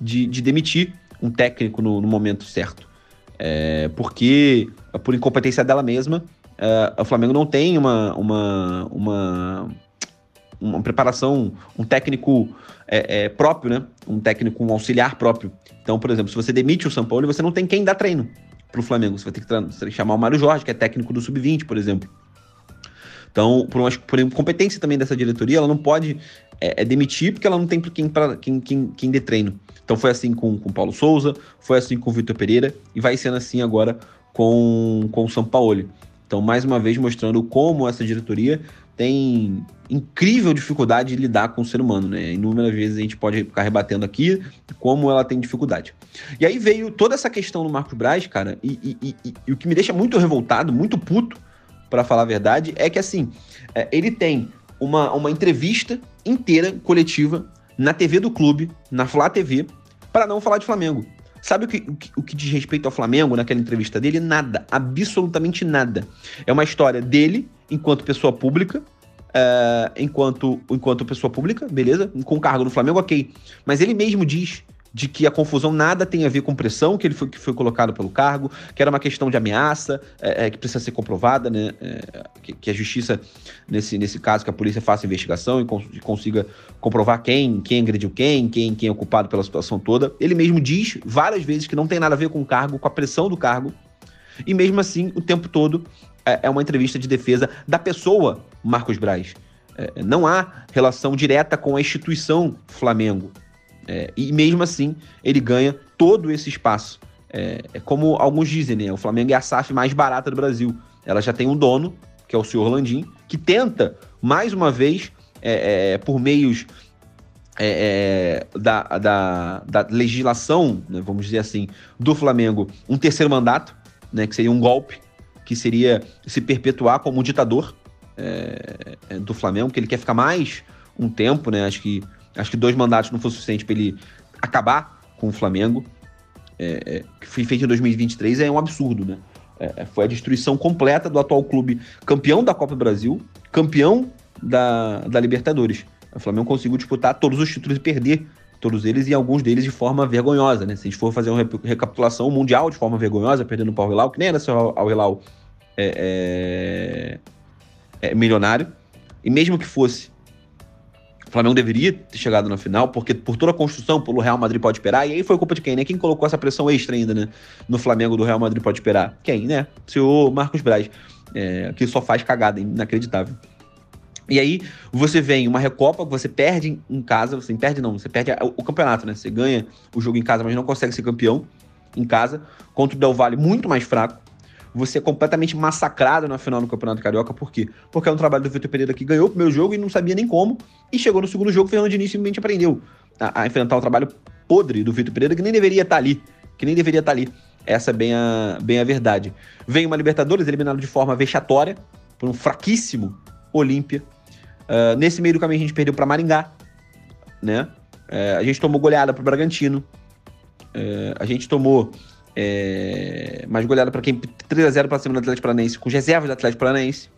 de, de demitir um técnico no, no momento certo. É, porque, por incompetência dela mesma, é, o Flamengo não tem uma, uma, uma, uma preparação, um técnico é, é, próprio, né? Um técnico, um auxiliar próprio. Então, por exemplo, se você demite o São Paulo, você não tem quem dar treino para o Flamengo. Você vai ter que, chamar o Mário Jorge, que é técnico do Sub-20, por exemplo. Então, por uma, por incompetência também dessa diretoria, ela não pode é, é demitir porque ela não tem quem, pra, quem, quem, quem dê treino. Então foi assim com o Paulo Souza, foi assim com o Vitor Pereira e vai sendo assim agora com, com o Paulo. Então, mais uma vez, mostrando como essa diretoria tem incrível dificuldade de lidar com o ser humano, né? Inúmeras vezes a gente pode ficar rebatendo aqui como ela tem dificuldade. E aí veio toda essa questão do Marcos Braz, cara, e, e, e, e o que me deixa muito revoltado, muito puto, para falar a verdade, é que assim, é, ele tem uma, uma entrevista inteira, coletiva, na TV do clube, na Flá TV, para não falar de Flamengo. Sabe o que, o que, o que diz respeito ao Flamengo naquela entrevista dele? Nada, absolutamente nada. É uma história dele enquanto pessoa pública, uh, enquanto, enquanto pessoa pública, beleza? Com cargo no Flamengo, ok. Mas ele mesmo diz de que a confusão nada tem a ver com pressão que ele foi, que foi colocado pelo cargo, que era uma questão de ameaça, é, é, que precisa ser comprovada, né? É, que, que, a justiça, nesse, nesse caso, que a polícia faça investigação e, cons e, consiga comprovar quem, quem agrediu quem, quem, quem é culpado pela situação toda. Ele mesmo diz várias vezes que não tem nada a ver com o cargo, com a pressão do cargo. E mesmo assim, o tempo todo é, é uma entrevista de defesa da pessoa Marcos Braz. É, não há relação direta com a instituição Flamengo. É, e mesmo assim, ele ganha todo esse espaço. É, é, como alguns dizem, né? O Flamengo é a SAF mais barata do Brasil. Ela já tem um dono, que é o senhor Landim, que tenta, mais uma vez, é, é por meios é, é, da, da, da, legislação, né, vamos dizer assim, do Flamengo, um terceiro mandato, né, que seria um golpe, que seria se perpetuar como um ditador do Flamengo, que ele quer ficar mais um tempo, né? Acho que Acho que dois mandatos não foi suficiente para ele acabar com o Flamengo. É, é, que foi feito em 2023 é um absurdo, né? É, é, foi a destruição completa do atual clube campeão da Copa do Brasil, campeão da, da Libertadores. O Flamengo conseguiu disputar todos os títulos e perder todos eles e alguns deles de forma vergonhosa, né? Se a gente for fazer uma recapitulação mundial de forma vergonhosa, perdendo para o Hilal, que nem era só o Hilal é, é, é, milionário, e mesmo que fosse Flamengo deveria ter chegado na final, porque por toda a construção, pelo Real Madrid pode esperar. E aí foi culpa de quem, né? Quem colocou essa pressão extra ainda, né? No Flamengo do Real Madrid pode esperar? Quem, né? O senhor Marcos Braz, é, que só faz cagada, inacreditável. E aí você vem uma recopa você perde em casa, você perde não, você perde o campeonato, né? Você ganha o jogo em casa, mas não consegue ser campeão em casa, contra o Del Valle muito mais fraco você é completamente massacrado na final do Campeonato Carioca. Por quê? Porque é um trabalho do Vitor Pereira que ganhou o primeiro jogo e não sabia nem como. E chegou no segundo jogo, o Fernando Diniz simplesmente aprendeu a, a enfrentar o trabalho podre do Vitor Pereira, que nem deveria estar ali. Que nem deveria estar ali. Essa é bem a, bem a verdade. Vem uma Libertadores eliminado de forma vexatória por um fraquíssimo Olímpia. Uh, nesse meio do caminho a gente perdeu para Maringá, né? Uh, a gente tomou goleada para Bragantino. Uh, a gente tomou é, mais goleada para quem 3 a 0 para cima do Atlético Paranaense com reservas do Atlético Paranaense.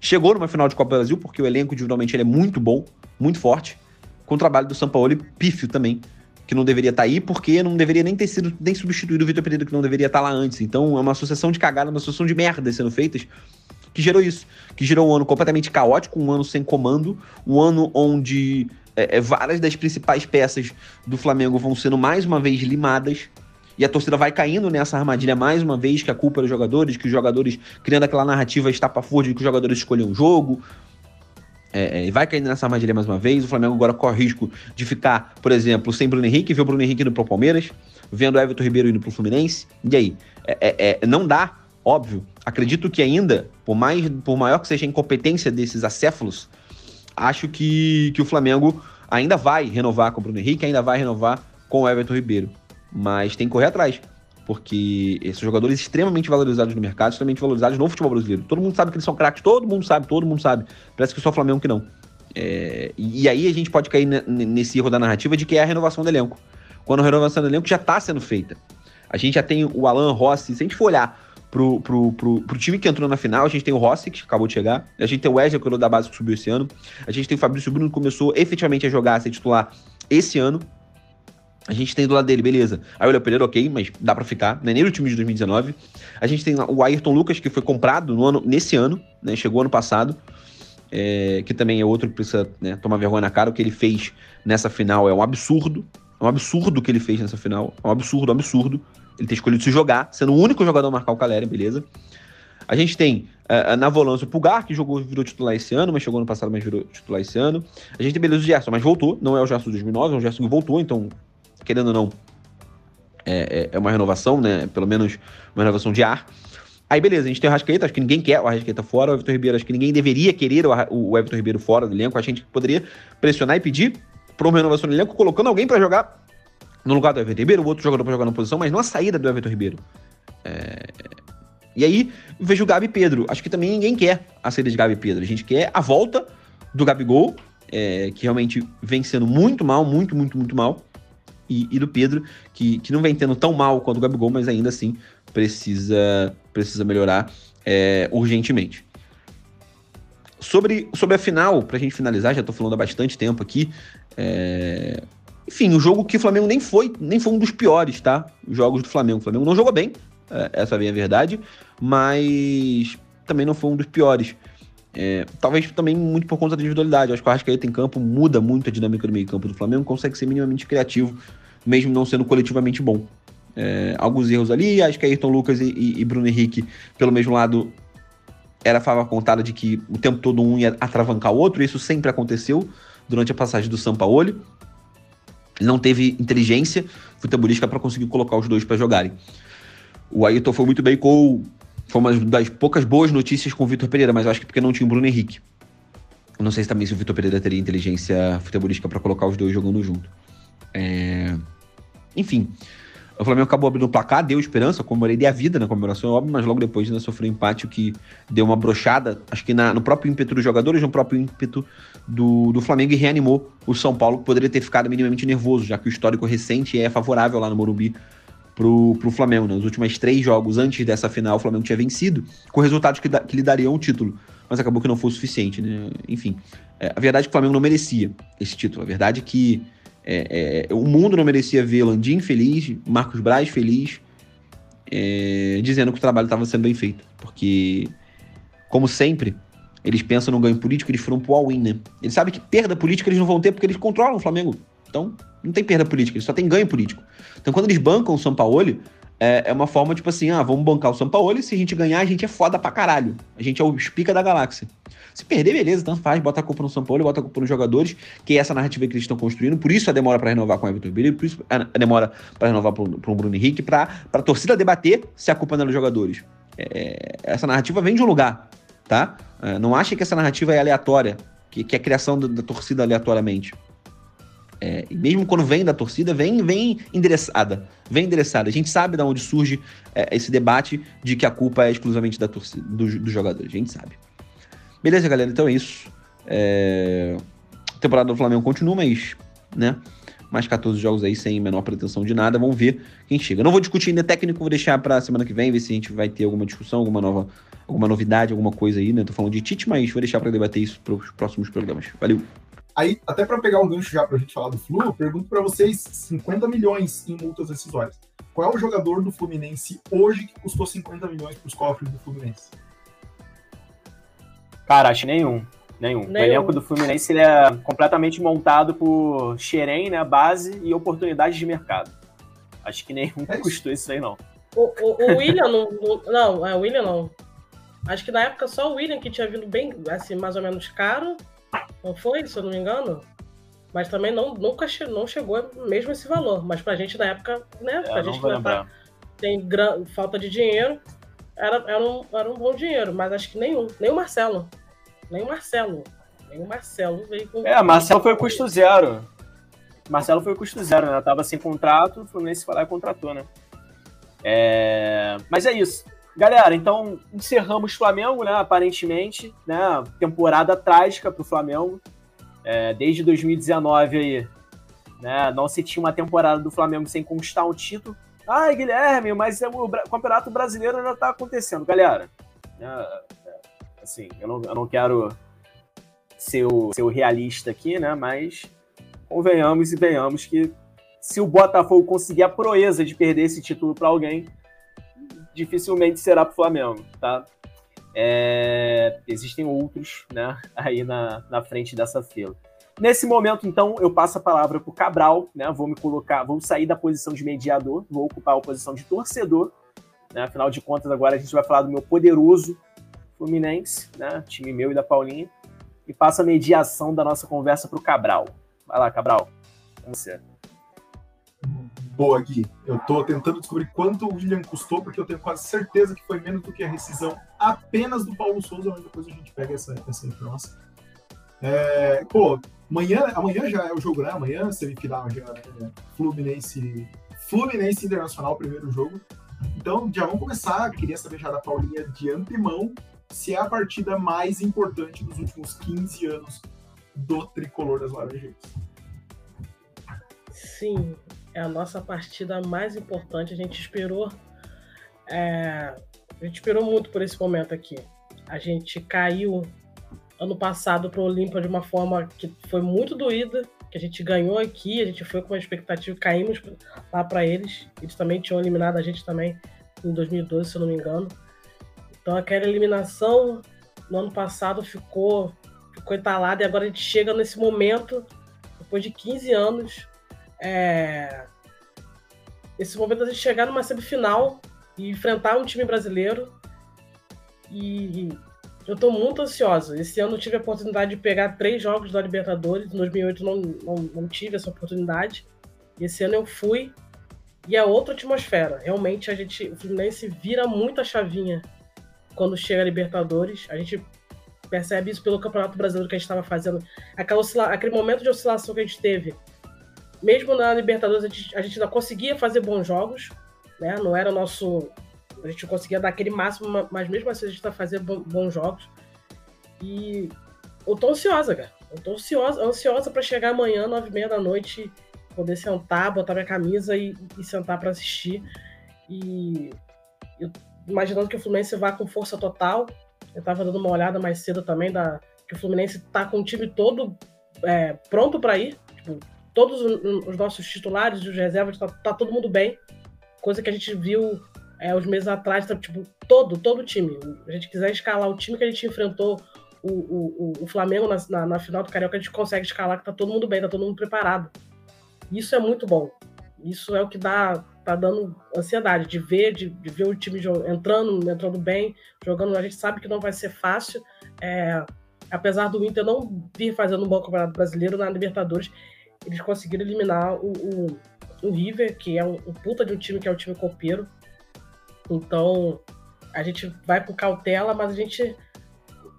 Chegou numa final de Copa do Brasil porque o elenco individualmente ele é muito bom, muito forte, com o trabalho do Sampaoli pífio também, que não deveria estar tá aí, porque não deveria nem ter sido nem substituído o Vitor Pereira, que não deveria estar tá lá antes. Então é uma associação de cagada, uma associação de merda sendo feitas, que gerou isso. Que gerou um ano completamente caótico, um ano sem comando, um ano onde é, é, várias das principais peças do Flamengo vão sendo mais uma vez limadas. E a torcida vai caindo nessa armadilha mais uma vez, que a culpa é dos jogadores, que os jogadores, criando aquela narrativa estapafúrdia de que os jogadores escolhem um jogo, é, é, vai caindo nessa armadilha mais uma vez. O Flamengo agora corre risco de ficar, por exemplo, sem Bruno Henrique, ver o Bruno Henrique indo pro Palmeiras, vendo o Everton Ribeiro indo pro Fluminense. E aí? É, é, é, não dá, óbvio. Acredito que ainda, por, mais, por maior que seja a incompetência desses acéfalos, acho que, que o Flamengo ainda vai renovar com o Bruno Henrique, ainda vai renovar com o Everton Ribeiro. Mas tem que correr atrás porque esses jogadores extremamente valorizados no mercado, extremamente valorizados no futebol brasileiro. Todo mundo sabe que eles são craques, todo mundo sabe, todo mundo sabe. Parece que só o Flamengo que não. É, e aí a gente pode cair nesse erro da narrativa de que é a renovação do elenco. Quando a renovação do elenco já está sendo feita. A gente já tem o Alan Rossi, se a gente for olhar pro, pro, pro, pro, time que entrou na final, a gente tem o Rossi, que acabou de chegar, a gente tem o Wesley, que é da base que subiu esse ano, a gente tem o Fabrício Bruno, que começou efetivamente a jogar, a ser titular esse ano, a gente tem do lado dele, beleza. Aí o Pereira, ok, mas dá para ficar. Não é nem o time de 2019. A gente tem o Ayrton Lucas, que foi comprado no ano, nesse ano, né? Chegou ano passado. É, que também é outro que precisa né, tomar vergonha na cara. O que ele fez nessa final é um absurdo. É um absurdo o que ele fez nessa final. É um absurdo, um absurdo. Ele ter escolhido se jogar, sendo o único jogador a marcar o Caleri, beleza. A gente tem uh, na volância o Pulgar, que jogou, virou titular esse ano, mas chegou ano passado, mas virou titular esse ano. A gente tem beleza o Gerson, mas voltou. Não é o Gerson de 2009, é o Gerson que voltou, então querendo ou não, é, é, é uma renovação, né? Pelo menos uma renovação de ar. Aí, beleza, a gente tem o Arrascaeta, acho que ninguém quer o Arrascaeta fora, o Everton Ribeiro, acho que ninguém deveria querer o, o Everton Ribeiro fora do elenco, a gente poderia pressionar e pedir para uma renovação do elenco, colocando alguém para jogar no lugar do Everton Ribeiro, outro jogador para jogar na posição, mas não a saída do Everton Ribeiro. É... E aí, vejo o Gabi Pedro, acho que também ninguém quer a saída de Gabi Pedro, a gente quer a volta do Gabigol, é, que realmente vem sendo muito mal, muito, muito, muito mal e, e, do Pedro, que, que não vem tendo tão mal quanto o Gabigol, mas ainda assim precisa, precisa melhorar é, urgentemente. Sobre, sobre a final, pra gente finalizar, já tô falando há bastante tempo aqui. É... Enfim, o jogo que o Flamengo nem foi, nem foi um dos piores, tá? Os jogos do Flamengo. O Flamengo não jogou bem, é, essa é bem a verdade, mas também não foi um dos piores. É, talvez também muito por conta da individualidade. Acho que o Arrascaeta em campo muda muito a dinâmica do meio-campo do Flamengo, consegue ser minimamente criativo, mesmo não sendo coletivamente bom. É, alguns erros ali, acho que Ayrton Lucas e, e, e, Bruno Henrique, pelo mesmo lado, era fava contada de que o tempo todo um ia atravancar o outro, isso sempre aconteceu durante a passagem do Sampaoli. Não teve inteligência futebolística para conseguir colocar os dois para jogarem. O Ayrton foi muito bem com foi uma das poucas boas notícias com o Vitor Pereira, mas acho que porque não tinha o Bruno Henrique. não sei se também se o Vitor Pereira teria inteligência futebolística para colocar os dois jogando junto. É... Enfim, o Flamengo acabou abrindo o placar, deu esperança, comemorei de a vida na comemoração, óbvio, mas logo depois ainda sofreu um empate, o que deu uma brochada, acho que na, no próprio ímpeto dos jogadores, no próprio ímpeto do, do Flamengo e reanimou o São Paulo, que poderia ter ficado minimamente nervoso, já que o histórico recente é favorável lá no Morumbi pro, pro Flamengo. Né? Nos últimos três jogos antes dessa final, o Flamengo tinha vencido, com resultados que, da, que lhe dariam o título. Mas acabou que não foi o suficiente, né? Enfim, é, a verdade é que o Flamengo não merecia esse título. A verdade é que é, é, o mundo não merecia ver Landim feliz, Marcos Braz feliz, é, dizendo que o trabalho estava sendo bem feito. Porque, como sempre, eles pensam no ganho político, eles foram pro all-in, né? Eles sabem que perda política eles não vão ter porque eles controlam o Flamengo. Então, não tem perda política, eles só tem ganho político. Então, quando eles bancam o Sampaoli, é, é uma forma, tipo assim, ah, vamos bancar o Sampaoli, se a gente ganhar, a gente é foda pra caralho. A gente é o pica da galáxia. Se perder, beleza, tanto faz, bota a culpa no Sampaoli, bota a culpa nos jogadores, que é essa narrativa que eles estão construindo, por isso a demora para renovar com o Everton Ribeiro, por isso a demora para renovar para o Bruno Henrique, pra, pra torcida debater se a culpa não é dos jogadores. É, essa narrativa vem de um lugar, tá? É, não acha que essa narrativa é aleatória, que, que é a criação da, da torcida aleatoriamente. É, mesmo quando vem da torcida, vem, vem endereçada. Vem endereçada. A gente sabe de onde surge é, esse debate de que a culpa é exclusivamente da torcida, dos do jogadores. A gente sabe. Beleza, galera? Então é isso. É... A temporada do Flamengo continua, mas, né? Mais 14 jogos aí sem menor pretensão de nada. Vamos ver quem chega. Não vou discutir ainda técnico, vou deixar pra semana que vem, ver se a gente vai ter alguma discussão, alguma nova, alguma novidade, alguma coisa aí, né? Tô falando de Tite, mas vou deixar para debater isso pros próximos programas. Valeu!
Aí, até para pegar um gancho já para a gente falar do Flu, eu pergunto para vocês: 50 milhões em multas decisórias. Qual é o jogador do Fluminense hoje que custou 50 milhões para os cofres do Fluminense?
Cara, acho nenhum. Nenhum. nenhum. O elenco do Fluminense ele é completamente montado por xerém, né, base e oportunidades de mercado. Acho que nenhum é custou isso aí, não.
O, o, o William não, não. É, o William não. Acho que na época só o William que tinha vindo bem, assim, mais ou menos caro. Não foi, se eu não me engano? Mas também não, nunca che não chegou mesmo esse valor. Mas pra gente na época, né? Pra
é,
gente que tá, tem falta de dinheiro, era, era, um, era um bom dinheiro. Mas acho que nenhum. Nem o Marcelo. Nem o Marcelo. Nem o Marcelo veio com.
É, Marcelo foi custo zero. Marcelo foi custo zero, né? Tava sem contrato, o Fluminense foi lá e contratou, né? É... Mas é isso. Galera, então encerramos Flamengo, né? Aparentemente, né? Temporada trágica para o Flamengo. É, desde 2019 aí, né? Não se tinha uma temporada do Flamengo sem conquistar um título. Ai, Guilherme, mas é o Campeonato Brasileiro ainda está acontecendo, galera. É, assim, eu não, eu não quero ser o, ser o realista aqui, né? Mas convenhamos e venhamos que se o Botafogo conseguir a proeza de perder esse título para alguém, dificilmente será para o Flamengo, tá? É, existem outros, né, aí na, na frente dessa fila. Nesse momento, então, eu passo a palavra para o Cabral, né? Vou me colocar, vou sair da posição de mediador, vou ocupar a posição de torcedor. Né? Afinal de contas, agora a gente vai falar do meu poderoso Fluminense, né? Time meu e da Paulinha. E passo a mediação da nossa conversa para o Cabral. Vai lá, Cabral. Com você
boa aqui. Eu tô tentando descobrir quanto o William custou, porque eu tenho quase certeza que foi menos do que a rescisão apenas do Paulo Souza, mas depois a gente pega essa, essa informação. É, pô, amanhã, amanhã já é o jogo, né? Amanhã, semifinal, já é Fluminense, Fluminense Internacional, primeiro jogo. Então, já vamos começar. Queria saber já da Paulinha de antemão se é a partida mais importante dos últimos 15 anos do tricolor das Laranjeiras.
Sim, é a nossa partida mais importante. A gente esperou. É, a gente esperou muito por esse momento aqui. A gente caiu ano passado para o Olímpia de uma forma que foi muito doída, que a gente ganhou aqui, a gente foi com uma expectativa, caímos lá para eles. Eles também tinham eliminado a gente também em 2012, se eu não me engano. Então aquela eliminação no ano passado ficou ficou entalada e agora a gente chega nesse momento depois de 15 anos é, esse momento de chegar numa semifinal e enfrentar um time brasileiro. E eu estou muito ansiosa. Esse ano eu tive a oportunidade de pegar três jogos da Libertadores. Em 2008 não, não, não tive essa oportunidade. Esse ano eu fui. E é outra atmosfera. Realmente a gente, o Fluminense vira muito a chavinha quando chega a Libertadores. A gente percebe isso pelo Campeonato Brasileiro que a gente estava fazendo. Aquela aquele momento de oscilação que a gente teve mesmo na Libertadores a gente, a gente ainda conseguia fazer bons jogos, né? Não era o nosso. A gente conseguia dar aquele máximo, mas mesmo assim a gente está fazendo bons jogos. E eu tô ansiosa, cara. Eu tô ansiosa, ansiosa para chegar amanhã, nove e meia da noite, poder sentar, botar minha camisa e, e sentar para assistir. E eu, imaginando que o Fluminense vá com força total. Eu tava dando uma olhada mais cedo também da que o Fluminense tá com o time todo é, pronto para ir. Tipo, todos os nossos titulares e os reservas, tá, tá, todo mundo bem. Coisa que a gente viu é, uns meses atrás, tá, tipo, todo, todo o time. A gente quiser escalar o time que a gente enfrentou o, o, o Flamengo na, na, na, final do Carioca, a gente consegue escalar, que tá todo mundo bem, tá todo mundo preparado. Isso é muito bom. Isso é o que dá, tá dando ansiedade de ver, de, de ver o time entrando, entrando bem, jogando. A gente sabe que não vai ser fácil. É, apesar do Inter não vir fazendo um bom campeonato brasileiro na Libertadores, eles conseguiram eliminar o, o, o River, que é um, um, puta de um time que é o time copeiro. Então, a gente vai com cautela, mas a gente,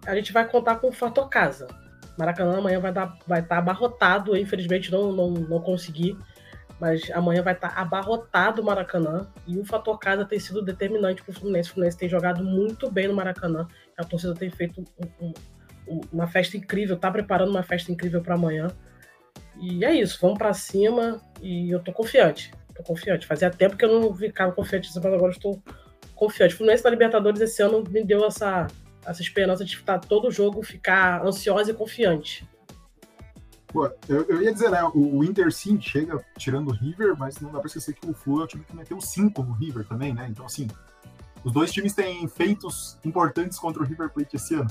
a gente vai contar com o fator casa. Maracanã amanhã vai estar vai tá abarrotado, infelizmente não, não, não consegui, mas amanhã vai estar tá abarrotado o Maracanã e o fator casa tem sido determinante para o Fluminense. O Fluminense tem jogado muito bem no Maracanã, a torcida tem feito um, um, uma festa incrível, está preparando uma festa incrível para amanhã. E é isso, vamos para cima e eu tô confiante. Tô confiante. Fazia tempo que eu não ficava confiante, mas agora estou confiante. O Fluminense da Libertadores esse ano me deu essa, essa esperança de estar todo jogo, ficar ansiosa e confiante.
Pô, eu, eu ia dizer, né? O, o, Inter sim chega tirando o River, mas não dá pra esquecer que o Flu é o time que meteu 5 no River também, né? Então, assim, os dois times têm feitos importantes contra o River Plate esse ano.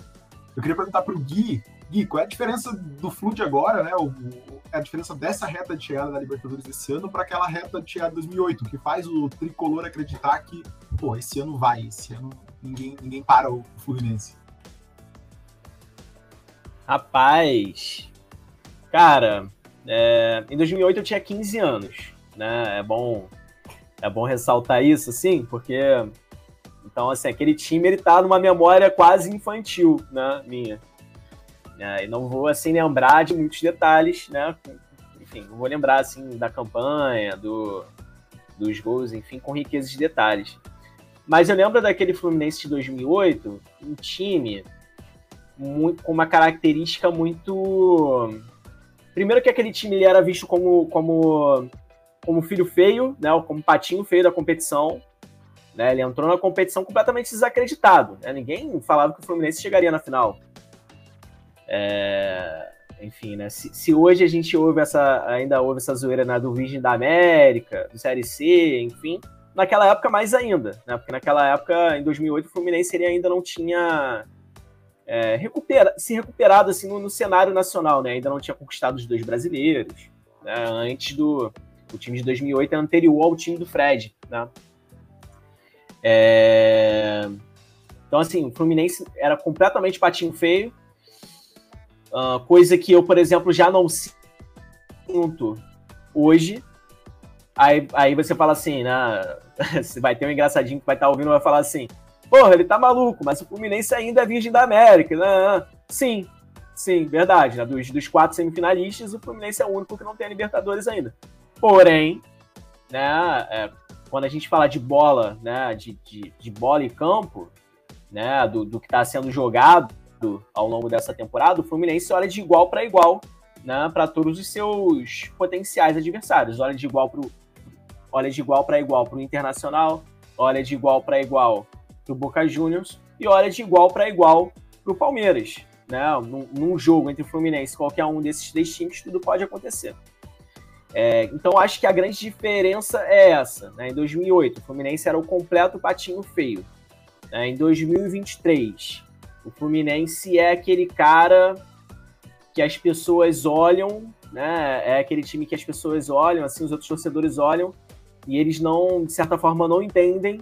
Eu queria perguntar pro Gui, Gui, qual é a diferença do Flu de agora, né? O, o, a diferença dessa reta de chegada da Libertadores esse ano para aquela reta de chegada de 2008, que faz o tricolor acreditar que, pô, esse ano vai, esse ano ninguém, ninguém para o Fluminense.
Rapaz, cara, é, em 2008 eu tinha 15 anos, né? É bom, é bom ressaltar isso, assim, porque então, assim, aquele time ele tá numa memória quase infantil, né, minha. É, e não vou, assim, lembrar de muitos detalhes, né? Enfim, não vou lembrar, assim, da campanha, do, dos gols, enfim, com riqueza de detalhes. Mas eu lembro daquele Fluminense de 2008, um time muito, com uma característica muito... Primeiro que aquele time ele era visto como, como, como filho feio, né? Como patinho feio da competição. Né? Ele entrou na competição completamente desacreditado. Né? Ninguém falava que o Fluminense chegaria na final. É... Enfim, né? Se, se, hoje a gente ouve essa, ainda ouve essa zoeira né, do Virgem da América, do Série C, enfim, naquela época mais ainda, né? Porque naquela época, em 2008, o Fluminense ele ainda não tinha é, recupera, se recuperado assim no, no, cenário nacional, né? Ainda não tinha conquistado os dois brasileiros, né? Antes do o time de 2008 é anterior ao time do Fred, né? É... Então, assim, o Fluminense era completamente patinho feio, uh, coisa que eu, por exemplo, já não sinto hoje. Aí, aí você fala assim, né? vai ter um engraçadinho que vai estar tá ouvindo vai falar assim: porra, ele tá maluco, mas o Fluminense ainda é virgem da América. Né? Sim, sim, verdade. Né? Dos, dos quatro semifinalistas, o Fluminense é o único que não tem a Libertadores ainda. Porém, né, é, quando a gente fala de bola, né, de, de, de bola e campo, né, do, do que está sendo jogado ao longo dessa temporada, o Fluminense olha de igual para igual, né, para todos os seus potenciais adversários. Olha de igual para olha de igual para igual para o Internacional, olha de igual para igual para o Boca Juniors e olha de igual para igual para o Palmeiras. Né? Num, num, jogo entre o Fluminense e qualquer um desses três times, tudo pode acontecer. É, então acho que a grande diferença é essa. Né? Em 2008, o Fluminense era o completo patinho feio. Né? Em 2023, o Fluminense é aquele cara que as pessoas olham, né? É aquele time que as pessoas olham, assim, os outros torcedores olham e eles não, de certa forma, não entendem,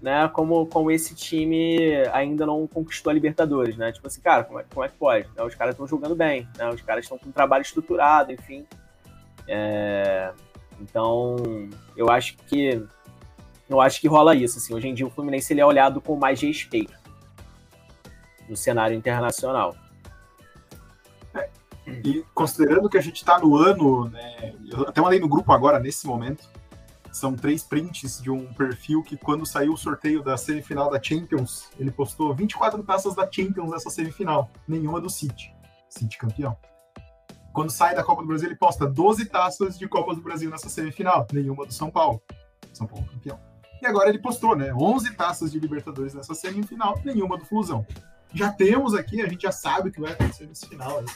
né? Como, como esse time ainda não conquistou a Libertadores, né? Tipo assim, cara, como é, como é que pode? Né? Os caras estão jogando bem, né? Os caras estão com um trabalho estruturado, enfim. É, então, eu acho que eu acho que rola isso. Assim, hoje em dia o Fluminense ele é olhado com mais respeito no cenário internacional.
É, e considerando que a gente está no ano, né, eu até mandei no grupo agora nesse momento. São três prints de um perfil que, quando saiu o sorteio da semifinal da Champions, ele postou 24 taças da Champions nessa semifinal, nenhuma do City. City campeão. Quando sai da Copa do Brasil, ele posta 12 taças de Copa do Brasil nessa semifinal, nenhuma do São Paulo. São Paulo campeão. E agora ele postou, né? 11 taças de Libertadores nessa semifinal, nenhuma do Flusão. Já temos aqui, a gente já sabe o que vai acontecer nesse final. Né?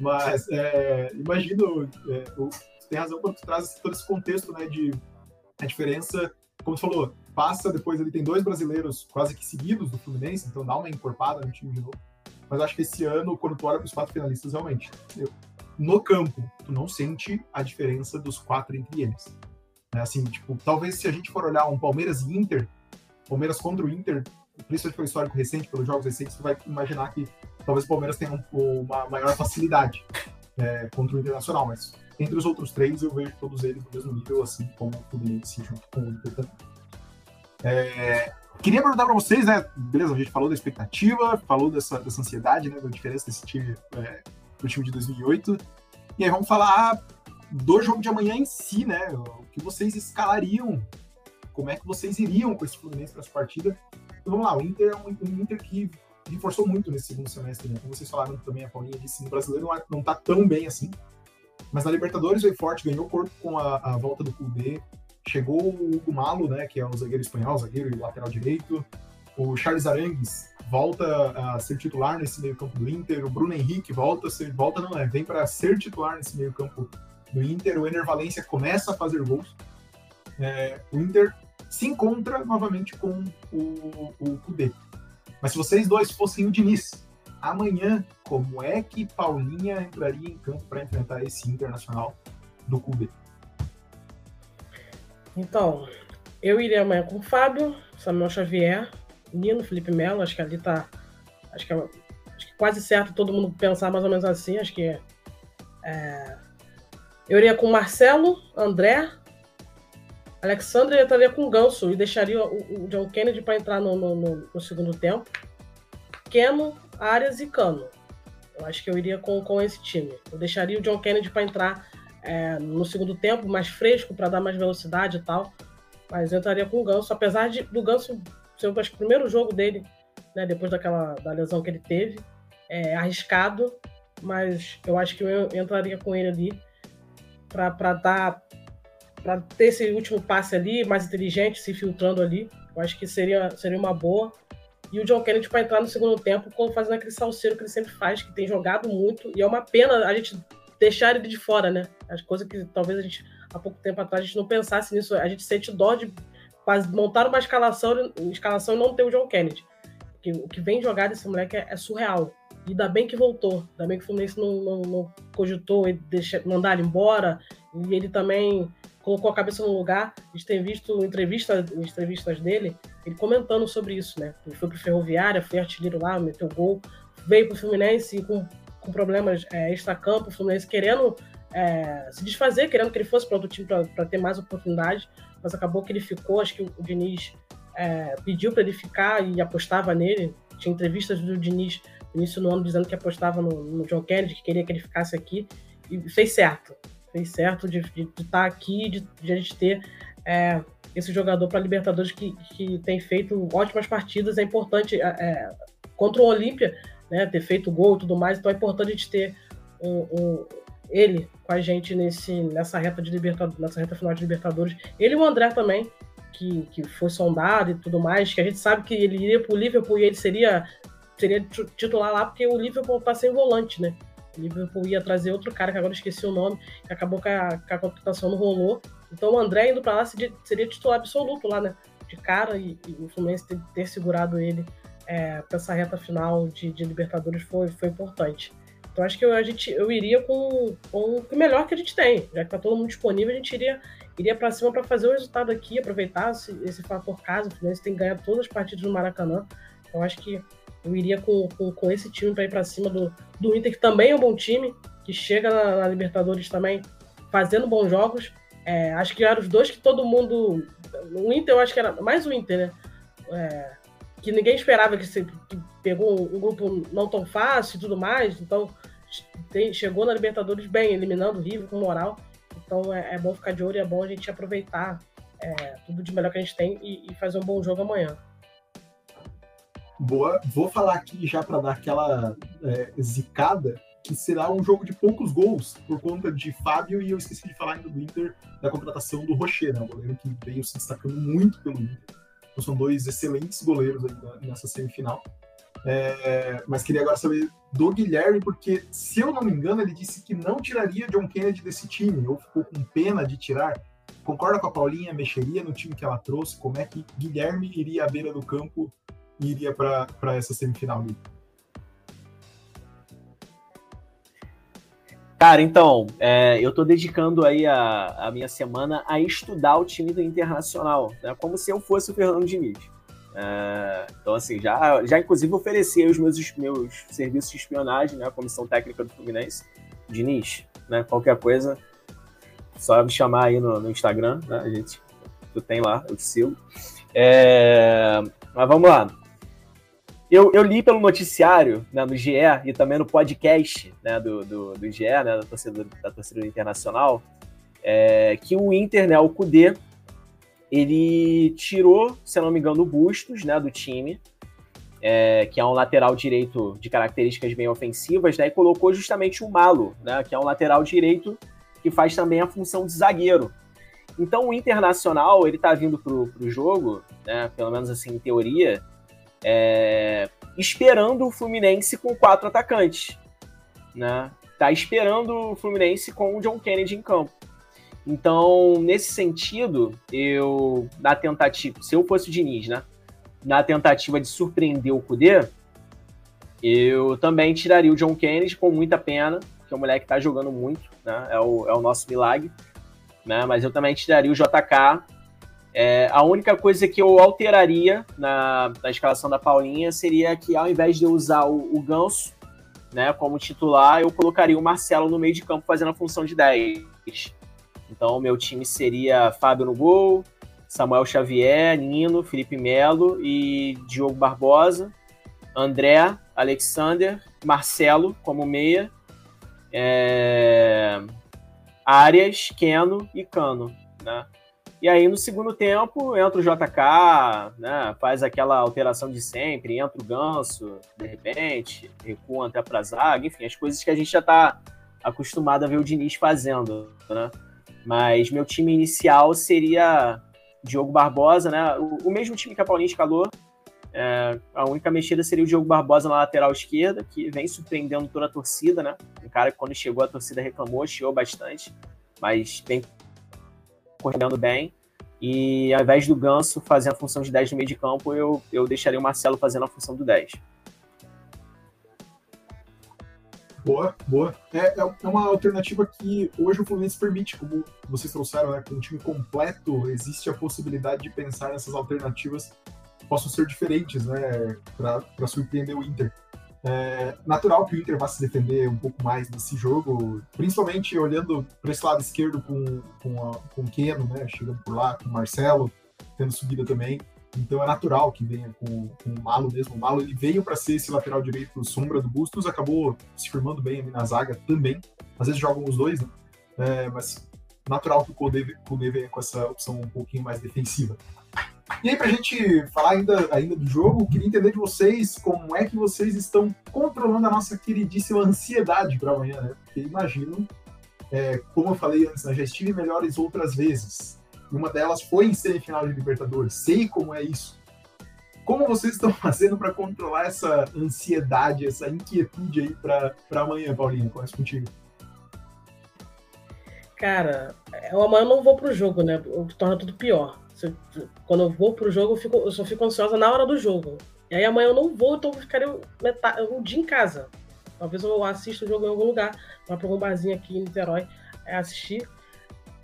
Mas é, imagino, é, você tem razão quando tu traz todo esse contexto né, de a diferença, como você falou, passa depois ele tem dois brasileiros quase que seguidos do Fluminense, então dá uma encorpada no time de novo. Mas acho que esse ano, quando tu olha para os quatro finalistas, realmente, eu, no campo, tu não sente a diferença dos quatro entre eles. É assim, tipo, talvez se a gente for olhar um Palmeiras e Inter, Palmeiras contra o Inter, principalmente pelo histórico recente, pelos jogos recentes, tu vai imaginar que talvez o Palmeiras tenha um, uma maior facilidade é, contra o Internacional, mas entre os outros três eu vejo todos eles no mesmo nível, assim como o Fluminense junto com o Inter também. É, queria perguntar para vocês, né? Beleza, a gente falou da expectativa, falou dessa, dessa ansiedade, né? Da diferença desse time é, pro time de 2008. E aí vamos falar do jogo de amanhã em si, né? O que vocês escalariam, como é que vocês iriam com esse Fluminense para essa partida. Vamos lá, o Inter é um, um Inter que reforçou muito nesse segundo semestre, né? Como vocês falaram também, a Paulinha disse, no brasileiro não, não tá tão bem assim. Mas na Libertadores veio forte, ganhou corpo com a, a volta do Kudê. Chegou o Hugo Malo, né, que é o zagueiro espanhol, zagueiro e lateral direito. O Charles Arangues volta a ser titular nesse meio-campo do Inter. O Bruno Henrique volta a ser, volta não é, vem para ser titular nesse meio-campo do Inter. O Ener Valência começa a fazer gols. É, o Inter se encontra novamente com o, o Kudê. Mas se vocês dois fossem o Diniz, amanhã, como é que Paulinha entraria em campo para enfrentar esse Internacional do Kudê?
Então, eu iria amanhã com o Fábio, Samuel Xavier, Nino, Felipe Melo, acho que ali tá. Acho que, é, acho que quase certo todo mundo pensar mais ou menos assim. Acho que. É, eu iria com Marcelo, André, Alexandre estaria com o Ganso e deixaria o, o John Kennedy para entrar no, no, no, segundo tempo. Keno, Arias e Cano. Eu acho que eu iria com, com esse time. Eu deixaria o John Kennedy para entrar é, no segundo tempo, mais fresco, para dar mais velocidade e tal. Mas eu entraria com o Ganso, apesar de, do Ganso ser o primeiro jogo dele, né, depois daquela da lesão que ele teve, é, arriscado, mas eu acho que eu entraria com ele ali para dar para ter esse último passe ali, mais inteligente, se filtrando ali. Eu acho que seria, seria uma boa. E o John Kennedy para entrar no segundo tempo, fazendo aquele salseiro que ele sempre faz, que tem jogado muito. E é uma pena a gente deixar ele de fora, né? As coisas que talvez a gente, há pouco tempo atrás, a gente não pensasse nisso. A gente sente dó de montar uma escalação, escalação e não ter o John Kennedy. Porque o que vem jogar desse moleque é, é surreal. E ainda bem que voltou. Ainda bem que o Fluminense não, não, não cogitou ele deixar, mandar ele embora. E ele também colocou a cabeça no lugar. A gente tem visto entrevista, entrevistas dele, ele comentando sobre isso, né? Ele foi pro Ferroviária, foi artilheiro lá, meteu gol, veio pro Fluminense com, com problemas é, extra-campo, o Fluminense querendo é, se desfazer, querendo que ele fosse para outro time para ter mais oportunidade, mas acabou que ele ficou. Acho que o, Diniz é, pediu para ele ficar e apostava nele. Tinha entrevistas do Diniz no início do ano dizendo que apostava no, no John Kennedy, que queria que ele ficasse aqui, e fez certo fez certo de estar tá aqui, de, de, a gente ter é, esse jogador para Libertadores que, que tem feito ótimas partidas. É importante é, é, contra o Olímpia, né, ter feito gol e tudo mais. Então é importante a gente ter ele com a gente nesse, nessa reta de Libertadores, nessa reta final de Libertadores. Ele e o André também, que, que foi sondado e tudo mais, que a gente sabe que ele iria para o Liverpool e ele seria, seria titular lá, porque o Liverpool está sem volante, né? Liverpool ia trazer outro cara, que agora esqueci o nome, que acabou que a, que a contratação não rolou. Então o André indo para lá seria, seria, titular absoluto lá, né? De cara, e, e o Fluminense ter, ter segurado ele é, para essa reta final de, de, Libertadores foi, foi importante. Então acho que eu, a gente, eu iria com, com o melhor que a gente tem, já que tá todo mundo disponível, a gente iria, iria para cima para fazer o resultado aqui, aproveitar esse, esse fator casa. O Fluminense tem que ganhar todas as partidas no Maracanã. Então acho que eu iria com, com, com esse time para ir para cima do, do Inter, que também é um bom time, que chega na, na Libertadores também fazendo bons jogos. É, acho que eram os dois que todo mundo. O Inter, eu acho que era mais o Inter, né? É, que ninguém esperava que, se, que pegou um, grupo não tão fácil e tudo mais. Então, tem, chegou na Libertadores bem, eliminando o River com moral. Então, é, é, bom ficar de olho, é bom a gente aproveitar é, tudo de melhor que a gente tem e, e fazer um bom jogo amanhã.
Boa. Vou falar aqui já para dar aquela é, zicada, que será um jogo de poucos gols por conta de Fábio e eu esqueci de falar ainda do Inter da contratação do Rocher, né? O goleiro que veio se destacando muito pelo Inter. Então, são dois excelentes goleiros nessa semifinal. É, mas queria agora saber do Guilherme, porque, se eu não me engano, ele disse que não tiraria John Kennedy desse time, ou ficou com pena de tirar. Concorda com a Paulinha? Mexeria no time que ela trouxe? Como é que Guilherme iria à beira do campo iria para essa semifinal?
Cara, então, é, eu estou dedicando aí a, a, minha semana a estudar o time do Internacional, né, como se eu fosse o Fernando Diniz. É, então, assim, já, já inclusive ofereci os meus, meus serviços de espionagem, né, a comissão técnica do Fluminense. Diniz, né, qualquer coisa, só me chamar aí no, no Instagram, né, a gente, tu tem lá, eu te sigo. É, mas vamos lá. Eu, eu li pelo noticiário, né, no GE e também no podcast né, do, do, do GE, né, da torcida, da torcida internacional, é, que o Inter, né, o Cudê, ele tirou, se não me engano, o Bustos né, do time, é, que é um lateral direito de características bem ofensivas, né, e colocou justamente o Malo, né, que é um lateral direito que faz também a função de zagueiro. Então o Internacional, ele tá vindo pro, pro jogo, né, pelo menos assim em teoria, é, esperando o Fluminense com quatro atacantes. Né? Tá esperando o Fluminense com o John Kennedy em campo. Então, nesse sentido, eu, na tentativa, se eu fosse o Diniz, né? Na tentativa de surpreender o Kudê, eu também tiraria o John Kennedy com muita pena, que é um moleque que tá jogando muito, né? É o, é o nosso milagre. Né? Mas eu também tiraria o JK é, a única coisa que eu alteraria na, na, escalação da Paulinha seria que ao invés de eu usar o, o Ganso né, como titular, eu colocaria o Marcelo no meio de campo fazendo a função de 10. Então, meu time seria Fábio no gol, Samuel Xavier, Nino, Felipe Melo e Diogo Barbosa, André, Alexander, Marcelo como meia, é... Arias, Keno e Cano. Né? E aí, no segundo tempo, entra o JK, né, faz aquela alteração de sempre, entra o Ganso, de repente, recua até para zaga, enfim, as coisas que a gente já está acostumado a ver o Diniz fazendo, né? Mas meu time inicial seria Diogo Barbosa, né? O, o mesmo time que a Paulinha escalou. É, a única mexida seria o Diogo Barbosa na lateral esquerda, que vem surpreendendo toda a torcida, né? Um cara que quando chegou a torcida reclamou, chiou bastante, mas vem correndo bem. E ao invés do Ganso fazer a função de 10 no meio de campo, eu, eu deixaria o Marcelo fazendo a função do 10.
Boa, boa. É, é uma alternativa que hoje o Fluminense permite, como vocês trouxeram, né? Com um time completo, existe a possibilidade de pensar nessas alternativas que possam ser diferentes, né? Para surpreender o Inter. É natural que o Inter vá se defender um pouco mais nesse jogo, principalmente olhando para esse lado esquerdo com, com, a, com o Keno, né, chegando por lá, com o Marcelo, tendo subida também. Então é natural que venha com, com o Malo mesmo. O Malo ele veio para ser esse lateral direito sombra do Bustos, acabou se firmando bem ali na zaga também. Às vezes jogam os dois, né? É, mas natural que o Kudê venha com essa opção um pouquinho mais defensiva. E aí, pra gente falar ainda, ainda do jogo, queria entender de vocês como é que vocês estão controlando a nossa queridíssima ansiedade para amanhã, né? Porque imagino, é, como eu falei antes, né, já estive melhores outras vezes. Uma delas foi em semifinal de Libertadores. Sei como é isso. Como vocês estão fazendo para controlar essa ansiedade, essa inquietude aí para amanhã, Paulinho? Começa contigo.
Cara, eu amanhã não vou pro jogo, né? Torna tudo pior quando eu vou pro jogo, eu, fico, eu só fico ansiosa na hora do jogo. E aí amanhã eu não vou, então eu ficaria metade, um dia em casa. Talvez eu assista o jogo em algum lugar, vá pra algum barzinho aqui em Niterói, é, assistir.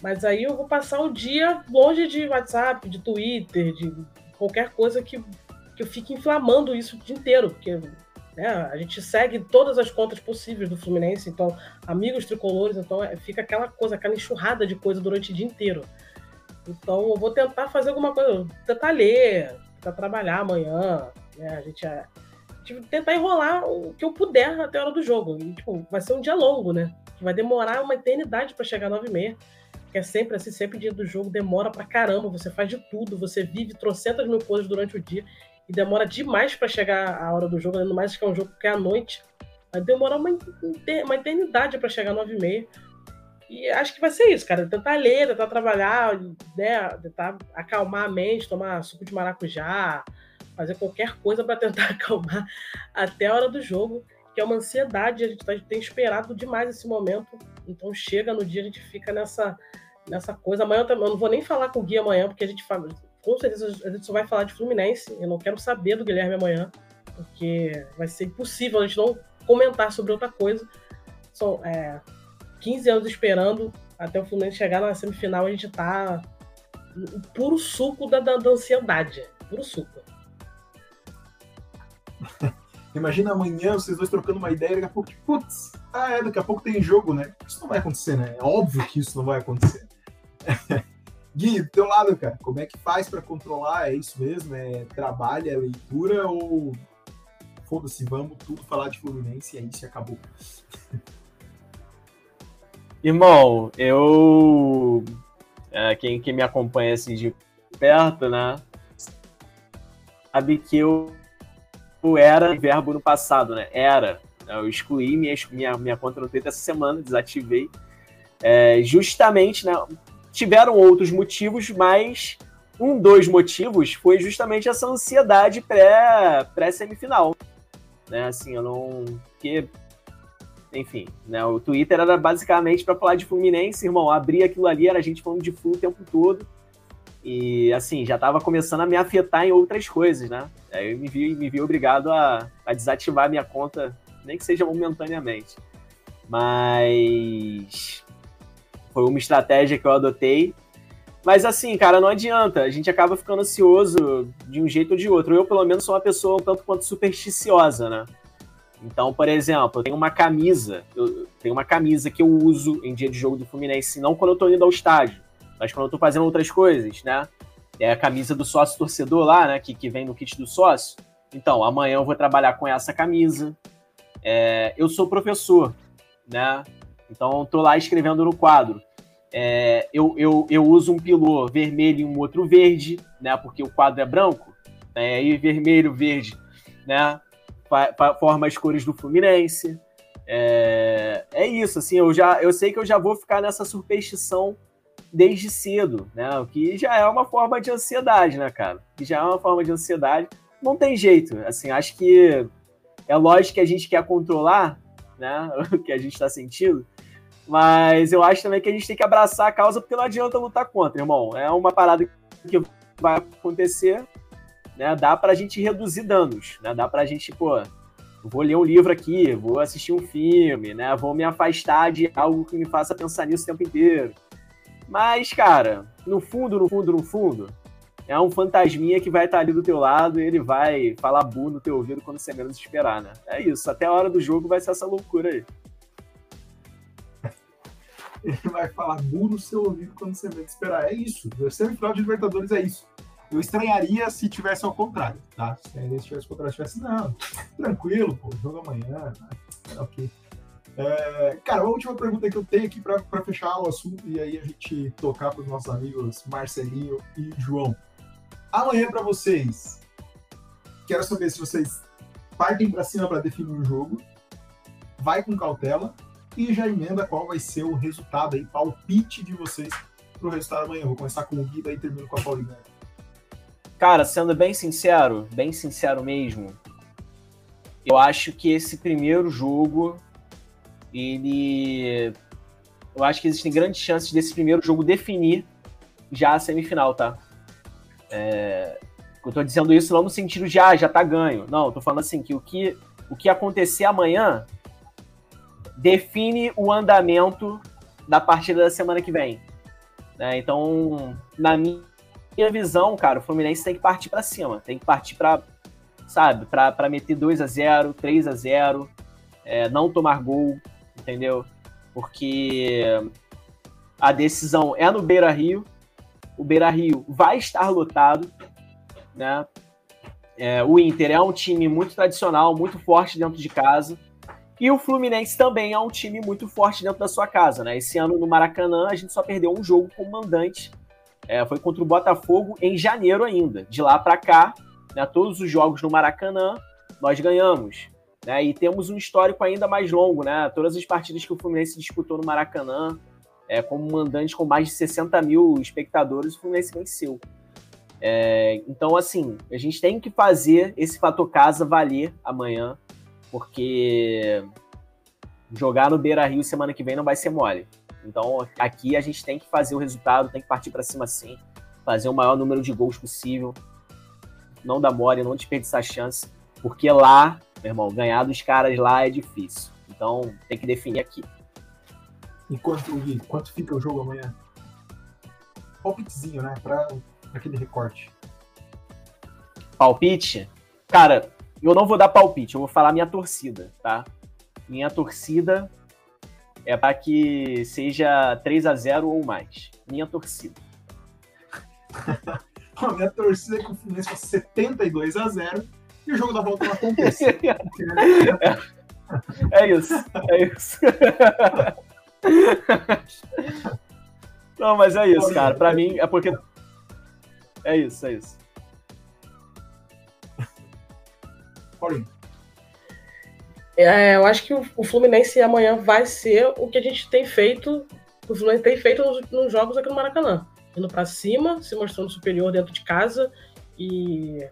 Mas aí eu vou passar o dia longe de WhatsApp, de Twitter, de qualquer coisa que, que eu fique inflamando isso o dia inteiro. Porque né, a gente segue todas as contas possíveis do Fluminense, então, amigos tricolores, então é, fica aquela coisa, aquela enxurrada de coisa durante o dia inteiro. Então eu vou tentar fazer alguma coisa, tentar ler, tentar trabalhar amanhã, né? A gente, a gente tentar enrolar o que eu puder até a hora do jogo. E, tipo, vai ser um dia longo, né? Vai demorar uma eternidade para chegar às 9 e meia. Que é sempre assim, sempre dia do jogo demora pra caramba. Você faz de tudo, você vive trocentas mil coisas durante o dia e demora demais para chegar a hora do jogo, ainda mais que é um jogo que é à noite. Vai demorar uma, uma eternidade para chegar às 9 e acho que vai ser isso, cara. Tentar ler, tentar trabalhar, né? Tentar acalmar a mente, tomar suco de maracujá, fazer qualquer coisa para tentar acalmar até a hora do jogo, que é uma ansiedade. A gente tá, tem esperado demais esse momento. Então chega no dia, a gente fica nessa, nessa coisa. Amanhã eu não vou nem falar com o Gui amanhã, porque a gente fala. Com certeza a gente só vai falar de Fluminense. Eu não quero saber do Guilherme amanhã, porque vai ser impossível a gente não comentar sobre outra coisa. São, é, 15 anos esperando até o Fluminense chegar na semifinal, a gente tá no puro suco da, da, da ansiedade. Puro suco.
Imagina amanhã vocês dois trocando uma ideia, daqui a pouco, putz, ah, é, daqui a pouco tem jogo, né? Isso não vai acontecer, né? É óbvio que isso não vai acontecer. Gui, do teu lado, cara, como é que faz para controlar? É isso mesmo? É trabalho, é leitura ou foda-se, vamos tudo falar de Fluminense e é isso e acabou.
Irmão, eu. É, quem, quem me acompanha assim de perto, né? Sabe que eu, eu era verbo no passado, né? Era. Eu excluí minha, minha, minha conta no Twitter essa semana, desativei. É, justamente, né? Tiveram outros motivos, mas um dos motivos foi justamente essa ansiedade pré, pré-semifinal. Né? Assim, eu não. Porque, enfim, né? O Twitter era basicamente para falar de Fluminense, irmão. Abrir aquilo ali, era a gente falando de Flu o tempo todo. E, assim, já estava começando a me afetar em outras coisas, né? Aí eu me vi, me vi obrigado a, a desativar minha conta, nem que seja momentaneamente. Mas foi uma estratégia que eu adotei. Mas assim, cara, não adianta. A gente acaba ficando ansioso de um jeito ou de outro. Eu, pelo menos, sou uma pessoa um tanto quanto supersticiosa, né? Então, por exemplo, eu tenho uma camisa. Eu tenho uma camisa que eu uso em dia de jogo do Fluminense, não quando eu tô indo ao estádio, mas quando eu tô fazendo outras coisas, né? É a camisa do sócio torcedor lá, né? Que, que vem no kit do sócio. Então, amanhã eu vou trabalhar com essa camisa. É, eu sou professor, né? Então, estou lá escrevendo no quadro. É, eu, eu, eu uso um pilô vermelho e um outro verde, né? Porque o quadro é branco. Né, vermelho, verde, né? Forma as cores do Fluminense. É, é isso, assim, eu já eu sei que eu já vou ficar nessa superstição desde cedo, né? O que já é uma forma de ansiedade, né, cara? Que já é uma forma de ansiedade. Não tem jeito, assim, acho que é lógico que a gente quer controlar, né, o que a gente está sentindo, mas eu acho também que a gente tem que abraçar a causa, porque não adianta lutar contra, irmão. É uma parada que vai acontecer, né? Dá pra gente reduzir danos, né? Dá pra gente, pô, vou ler um livro aqui, vou assistir um filme, né? Vou me afastar de algo que me faça pensar nisso o tempo inteiro. Mas, cara, no fundo, no fundo, no fundo, é um fantasminha que vai estar ali do teu lado e ele vai falar bu no teu ouvido quando você menos esperar, né? É isso. Até a hora do jogo vai ser essa loucura aí
ele vai falar bu no seu ouvido quando você menos esperar. É isso. O semifinal de Libertadores é isso. Eu estranharia se tivesse ao contrário, tá? Se tivesse ao contrário, tivesse, não, tranquilo, pô, jogo amanhã, é ok. É, cara, a última pergunta que eu tenho aqui para fechar o assunto e aí a gente tocar para os nossos amigos Marcelinho e João. Amanhã para vocês, quero saber se vocês partem para cima para definir o jogo, vai com cautela e já emenda qual vai ser o resultado aí, palpite de vocês pro resultado amanhã. Vou começar com o Gui, daí termino com a Paulina.
Cara, sendo bem sincero, bem sincero mesmo, eu acho que esse primeiro jogo, ele. Eu acho que existem grandes chances desse primeiro jogo definir já a semifinal, tá? É... Eu tô dizendo isso não no sentido de, ah, já tá ganho. Não, eu tô falando assim, que o que, o que acontecer amanhã define o andamento da partida da semana que vem. Né? Então, na minha visão, cara, o Fluminense tem que partir para cima, tem que partir para, sabe, para meter 2 a 0 3 a 0 é, não tomar gol, entendeu? Porque a decisão é no Beira Rio, o Beira Rio vai estar lotado, né? É, o Inter é um time muito tradicional, muito forte dentro de casa. E o Fluminense também é um time muito forte dentro da sua casa, né? Esse ano no Maracanã a gente só perdeu um jogo como mandante. É, foi contra o Botafogo em janeiro ainda. De lá para cá, né, todos os jogos no Maracanã nós ganhamos. Né? E temos um histórico ainda mais longo, né? Todas as partidas que o Fluminense disputou no Maracanã, é, como mandante com mais de 60 mil espectadores, o Fluminense venceu. É, então, assim, a gente tem que fazer esse fator casa valer amanhã porque jogar no Beira Rio semana que vem não vai ser mole. Então aqui a gente tem que fazer o resultado, tem que partir para cima sim, fazer o maior número de gols possível, não dar mole, não desperdiçar chance, porque lá, meu irmão, ganhar dos caras lá é difícil. Então tem que definir aqui.
E quanto, quanto fica o jogo amanhã? Palpitezinho, né? Para aquele recorte.
Palpite? Cara, eu não vou dar palpite, eu vou falar minha torcida, tá? Minha torcida é para que seja 3 a 0 ou mais. Minha torcida.
a minha torcida é que o Fluminense faça 72 a 0 e o jogo da volta não acontece.
é isso, é isso. Não, mas é isso, cara. Pra mim, é porque. É isso, é isso.
Paulinho.
É, eu acho que o Fluminense amanhã vai ser o que a gente tem feito, o Fluminense tem feito nos, nos jogos aqui no Maracanã. Indo para cima, se mostrando superior dentro de casa e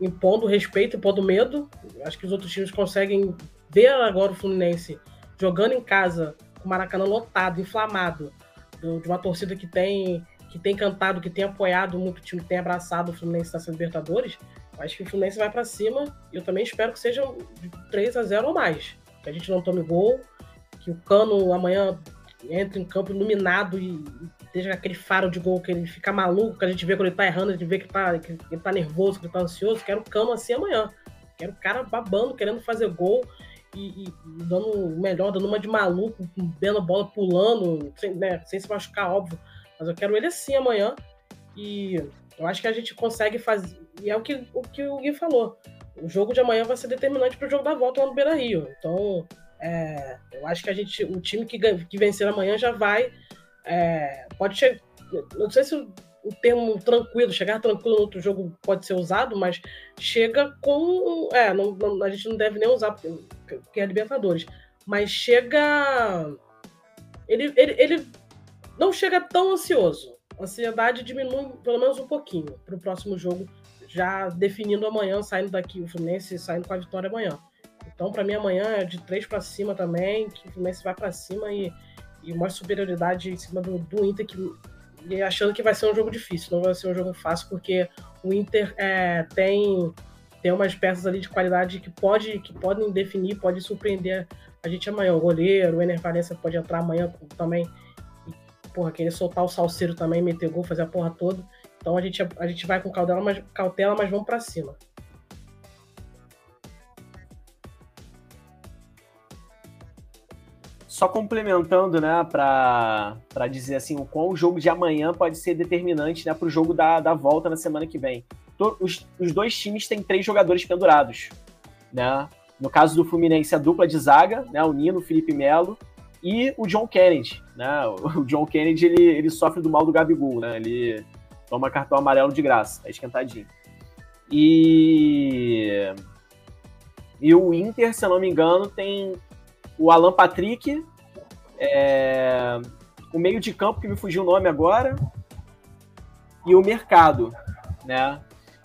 impondo respeito, impondo medo. Acho que os outros times conseguem ver agora o Fluminense jogando em casa, com o Maracanã lotado, inflamado, de uma torcida que tem que tem cantado, que tem apoiado muito o time, que tem abraçado o Fluminense nessa Libertadores. Acho que o Fluminense vai para cima e eu também espero que seja de 3 a 0 ou mais. Que a gente não tome gol, que o Cano amanhã entre em campo iluminado e esteja aquele faro de gol que ele fica maluco, que a gente vê quando ele tá errando, a gente vê que, tá, que ele tá nervoso, que ele tá ansioso. Quero o Cano assim amanhã. Quero o cara babando, querendo fazer gol e, e, dando melhor, dando uma de maluco, vendo a bola pulando, sem, né, sem se machucar, óbvio. Mas eu quero ele assim amanhã. E eu acho que a gente consegue fazer. E é o que o, que o Gui falou. O jogo de amanhã vai ser determinante para o jogo da volta lá no Beira Rio. Então, é, eu acho que a gente, o time que, que vencer amanhã já vai. É, pode chegar. Não sei se o termo tranquilo, chegar tranquilo no outro jogo pode ser usado, mas chega com. É, não, não, a gente não deve nem usar, porque, é Libertadores. Mas chega. Ele, ele, ele não chega tão ansioso. A ansiedade diminui pelo menos um pouquinho para o próximo jogo, já definindo amanhã, saindo daqui, o Fluminense saindo com a vitória amanhã. Então, para mim, amanhã é de três para cima também, que o Fluminense vai para cima e, e uma superioridade em cima do, do Inter que achando que vai ser um jogo difícil, não vai ser um jogo fácil, porque o Inter é, tem, tem umas peças ali de qualidade que, pode, que podem definir, pode surpreender a gente amanhã. O goleiro, o Ener Valencia pode entrar amanhã também porra, querer soltar o salseiro também, meter gol, fazer a porra toda. Então a gente, a gente vai com cautela, mas, cautela, mas vamos para cima.
só complementando, né, para dizer assim, o qual o jogo de amanhã pode ser determinante né, para o jogo da, da volta na semana que vem. Os, os dois times têm três jogadores pendurados. Né? No caso do Fluminense, a dupla de zaga, né, o Nino, o Felipe Melo e o John Kennedy. Né? O John Kennedy ele, ele sofre do mal do Gabigol, né? ele toma cartão amarelo de graça, é esquentadinho. E, e o Inter, se eu não me engano, tem o Alan Patrick, é, o meio de campo, que me fugiu o nome agora, e o mercado, né?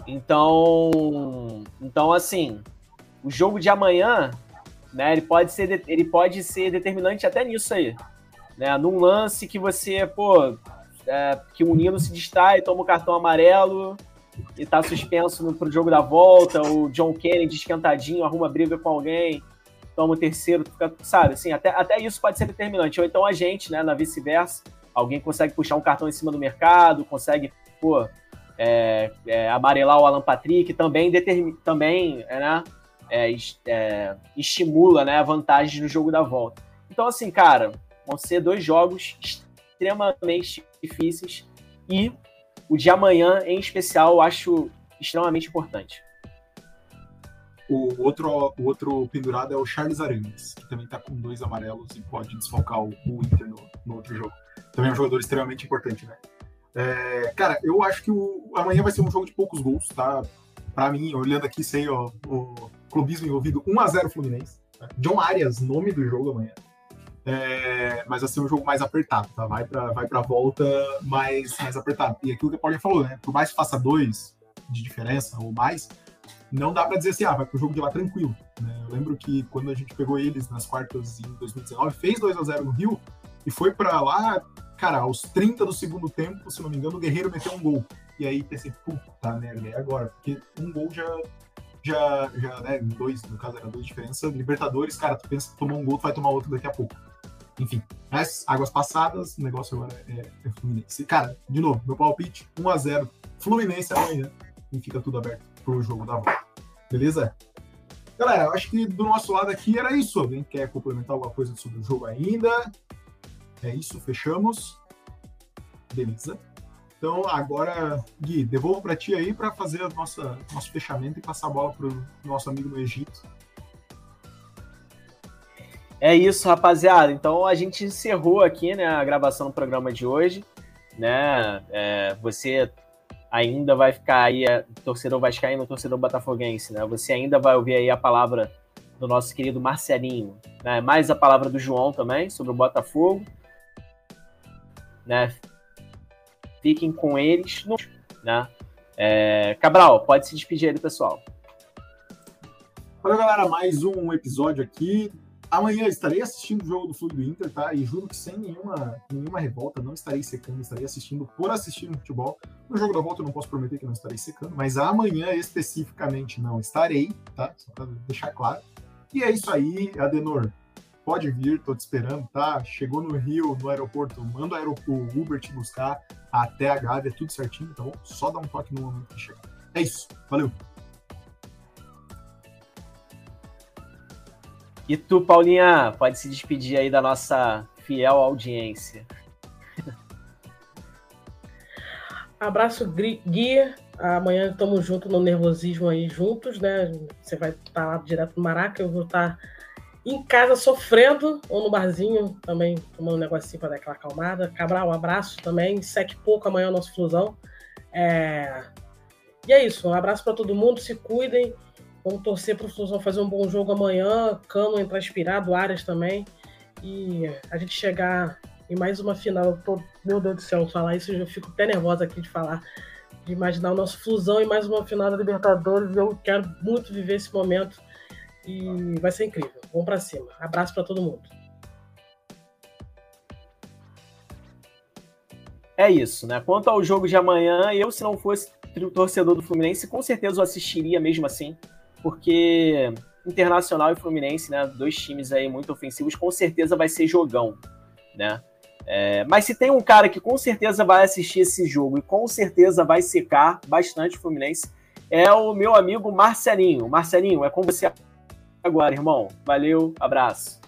Então, então assim, o jogo de amanhã, né, ele pode ser, ele pode ser determinante até nisso aí, né? Num lance que você, pô, é, que o Nino se distrai, toma o cartão amarelo e tá suspenso no, pro jogo da volta, o John Kennedy esquentadinho, arruma briga com alguém, toma o terceiro, fica, sabe, assim, até, até isso pode ser determinante. Ou então a gente, né, na vice-versa, alguém consegue puxar um cartão em cima do mercado, consegue, pô, é, é, amarelar o Alan Patrick, também, determin, também né, é, é, estimula né, a vantagem no jogo da volta. Então, assim, cara, vão ser dois jogos extremamente difíceis e o de amanhã, em especial, eu acho extremamente importante.
O outro, o outro pendurado é o Charles Arangues, que também está com dois amarelos e pode desfocar o, Inter no, no, outro jogo. Também é um jogador extremamente importante, né? É, cara, eu acho que o, amanhã vai ser um jogo de poucos gols, tá? Para mim, olhando aqui sem ó, o clubismo envolvido, 1x0 Fluminense. Né? John Arias, nome do jogo amanhã. É, mas vai ser um jogo mais apertado, tá? Vai para vai pra volta mais, mais apertado. E aquilo que o Paulinho falou, né? Por mais que faça dois de diferença ou mais, não dá para dizer assim, ah, vai pro jogo de lá tranquilo. Né? Eu lembro que quando a gente pegou eles nas quartas em 2019, fez 2 a 0 no Rio e foi para lá, cara, aos 30 do segundo tempo, se não me engano, o Guerreiro meteu um gol. E aí pensei, puta merda, é agora, porque um gol já já, já né, dois, no caso era dois diferença, Libertadores, cara, tu pensa que tomou um gol, tu vai tomar outro daqui a pouco. Enfim, mas águas passadas, o negócio agora é, é Fluminense. Cara, de novo, meu palpite, 1 a 0 Fluminense amanhã e fica tudo aberto pro jogo da volta. Beleza? Galera, eu acho que do nosso lado aqui era isso. Alguém quer complementar alguma coisa sobre o jogo ainda? É isso, fechamos. Beleza. Então, agora, Gui, devolvo para ti aí para fazer nossa, nosso fechamento e passar a bola para o nosso amigo no Egito.
É isso, rapaziada. Então a gente encerrou aqui né, a gravação do programa de hoje. Né? É, você ainda vai ficar aí, é, torcedor vascaíno, torcedor botafoguense, né? Você ainda vai ouvir aí a palavra do nosso querido Marcelinho, né? Mais a palavra do João também sobre o Botafogo, né? Fiquem com eles, né? É, Cabral, pode se despedir aí do pessoal.
Valeu, galera. Mais um episódio aqui. Amanhã estarei assistindo o jogo do Fluido Inter, tá? E juro que sem nenhuma, nenhuma revolta, não estarei secando, estarei assistindo por assistir no futebol. No jogo da volta eu não posso prometer que não estarei secando, mas amanhã especificamente não estarei, tá? Só pra deixar claro. E é isso aí, Adenor. Pode vir, tô te esperando, tá? Chegou no Rio, no aeroporto, manda o Uber te buscar até a Gávea, tudo certinho, tá bom? Só dá um toque no momento que chegar. É isso, valeu!
E tu, Paulinha, pode se despedir aí da nossa fiel audiência.
Abraço, Gui. Amanhã estamos juntos no nervosismo aí, juntos, né? Você vai estar tá lá direto no Maraca, eu vou estar tá em casa sofrendo, ou no barzinho também, tomando um negocinho para dar aquela acalmada. Cabral, um abraço também. Seque pouco amanhã o nosso flusão. É... E é isso, um abraço para todo mundo, se cuidem. Vamos torcer para o Flusão fazer um bom jogo amanhã, Cano entrar inspirado, Arias também. E a gente chegar em mais uma final. Tô, meu Deus do céu, falar isso eu fico até nervosa aqui de falar. De imaginar o nosso Flusão em mais uma final da Libertadores. Eu quero muito viver esse momento. E vai ser incrível. Vamos para cima. Abraço para todo mundo.
É isso, né? Quanto ao jogo de amanhã, eu, se não fosse torcedor do Fluminense, com certeza eu assistiria mesmo assim porque Internacional e Fluminense, né, dois times aí muito ofensivos, com certeza vai ser jogão, né? É, mas se tem um cara que com certeza vai assistir esse jogo e com certeza vai secar bastante o Fluminense, é o meu amigo Marcelinho. Marcelinho, é com você agora, irmão. Valeu, abraço.